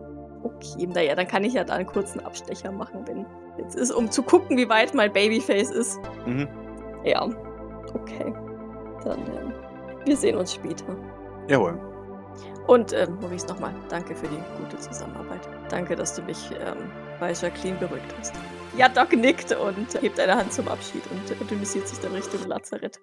Okay, naja, dann kann ich ja da einen kurzen Abstecher machen, wenn jetzt ist, um zu gucken, wie weit mein Babyface ist. Mhm. Ja, okay. Dann, ähm, wir sehen uns später. Jawohl. Und ähm, Maurice, nochmal, danke für die gute Zusammenarbeit. Danke, dass du mich ähm, bei Jacqueline beruhigt hast. Ja, Doc nickt und hebt eine Hand zum Abschied und dynamisiert sich dann Richtung Lazarett.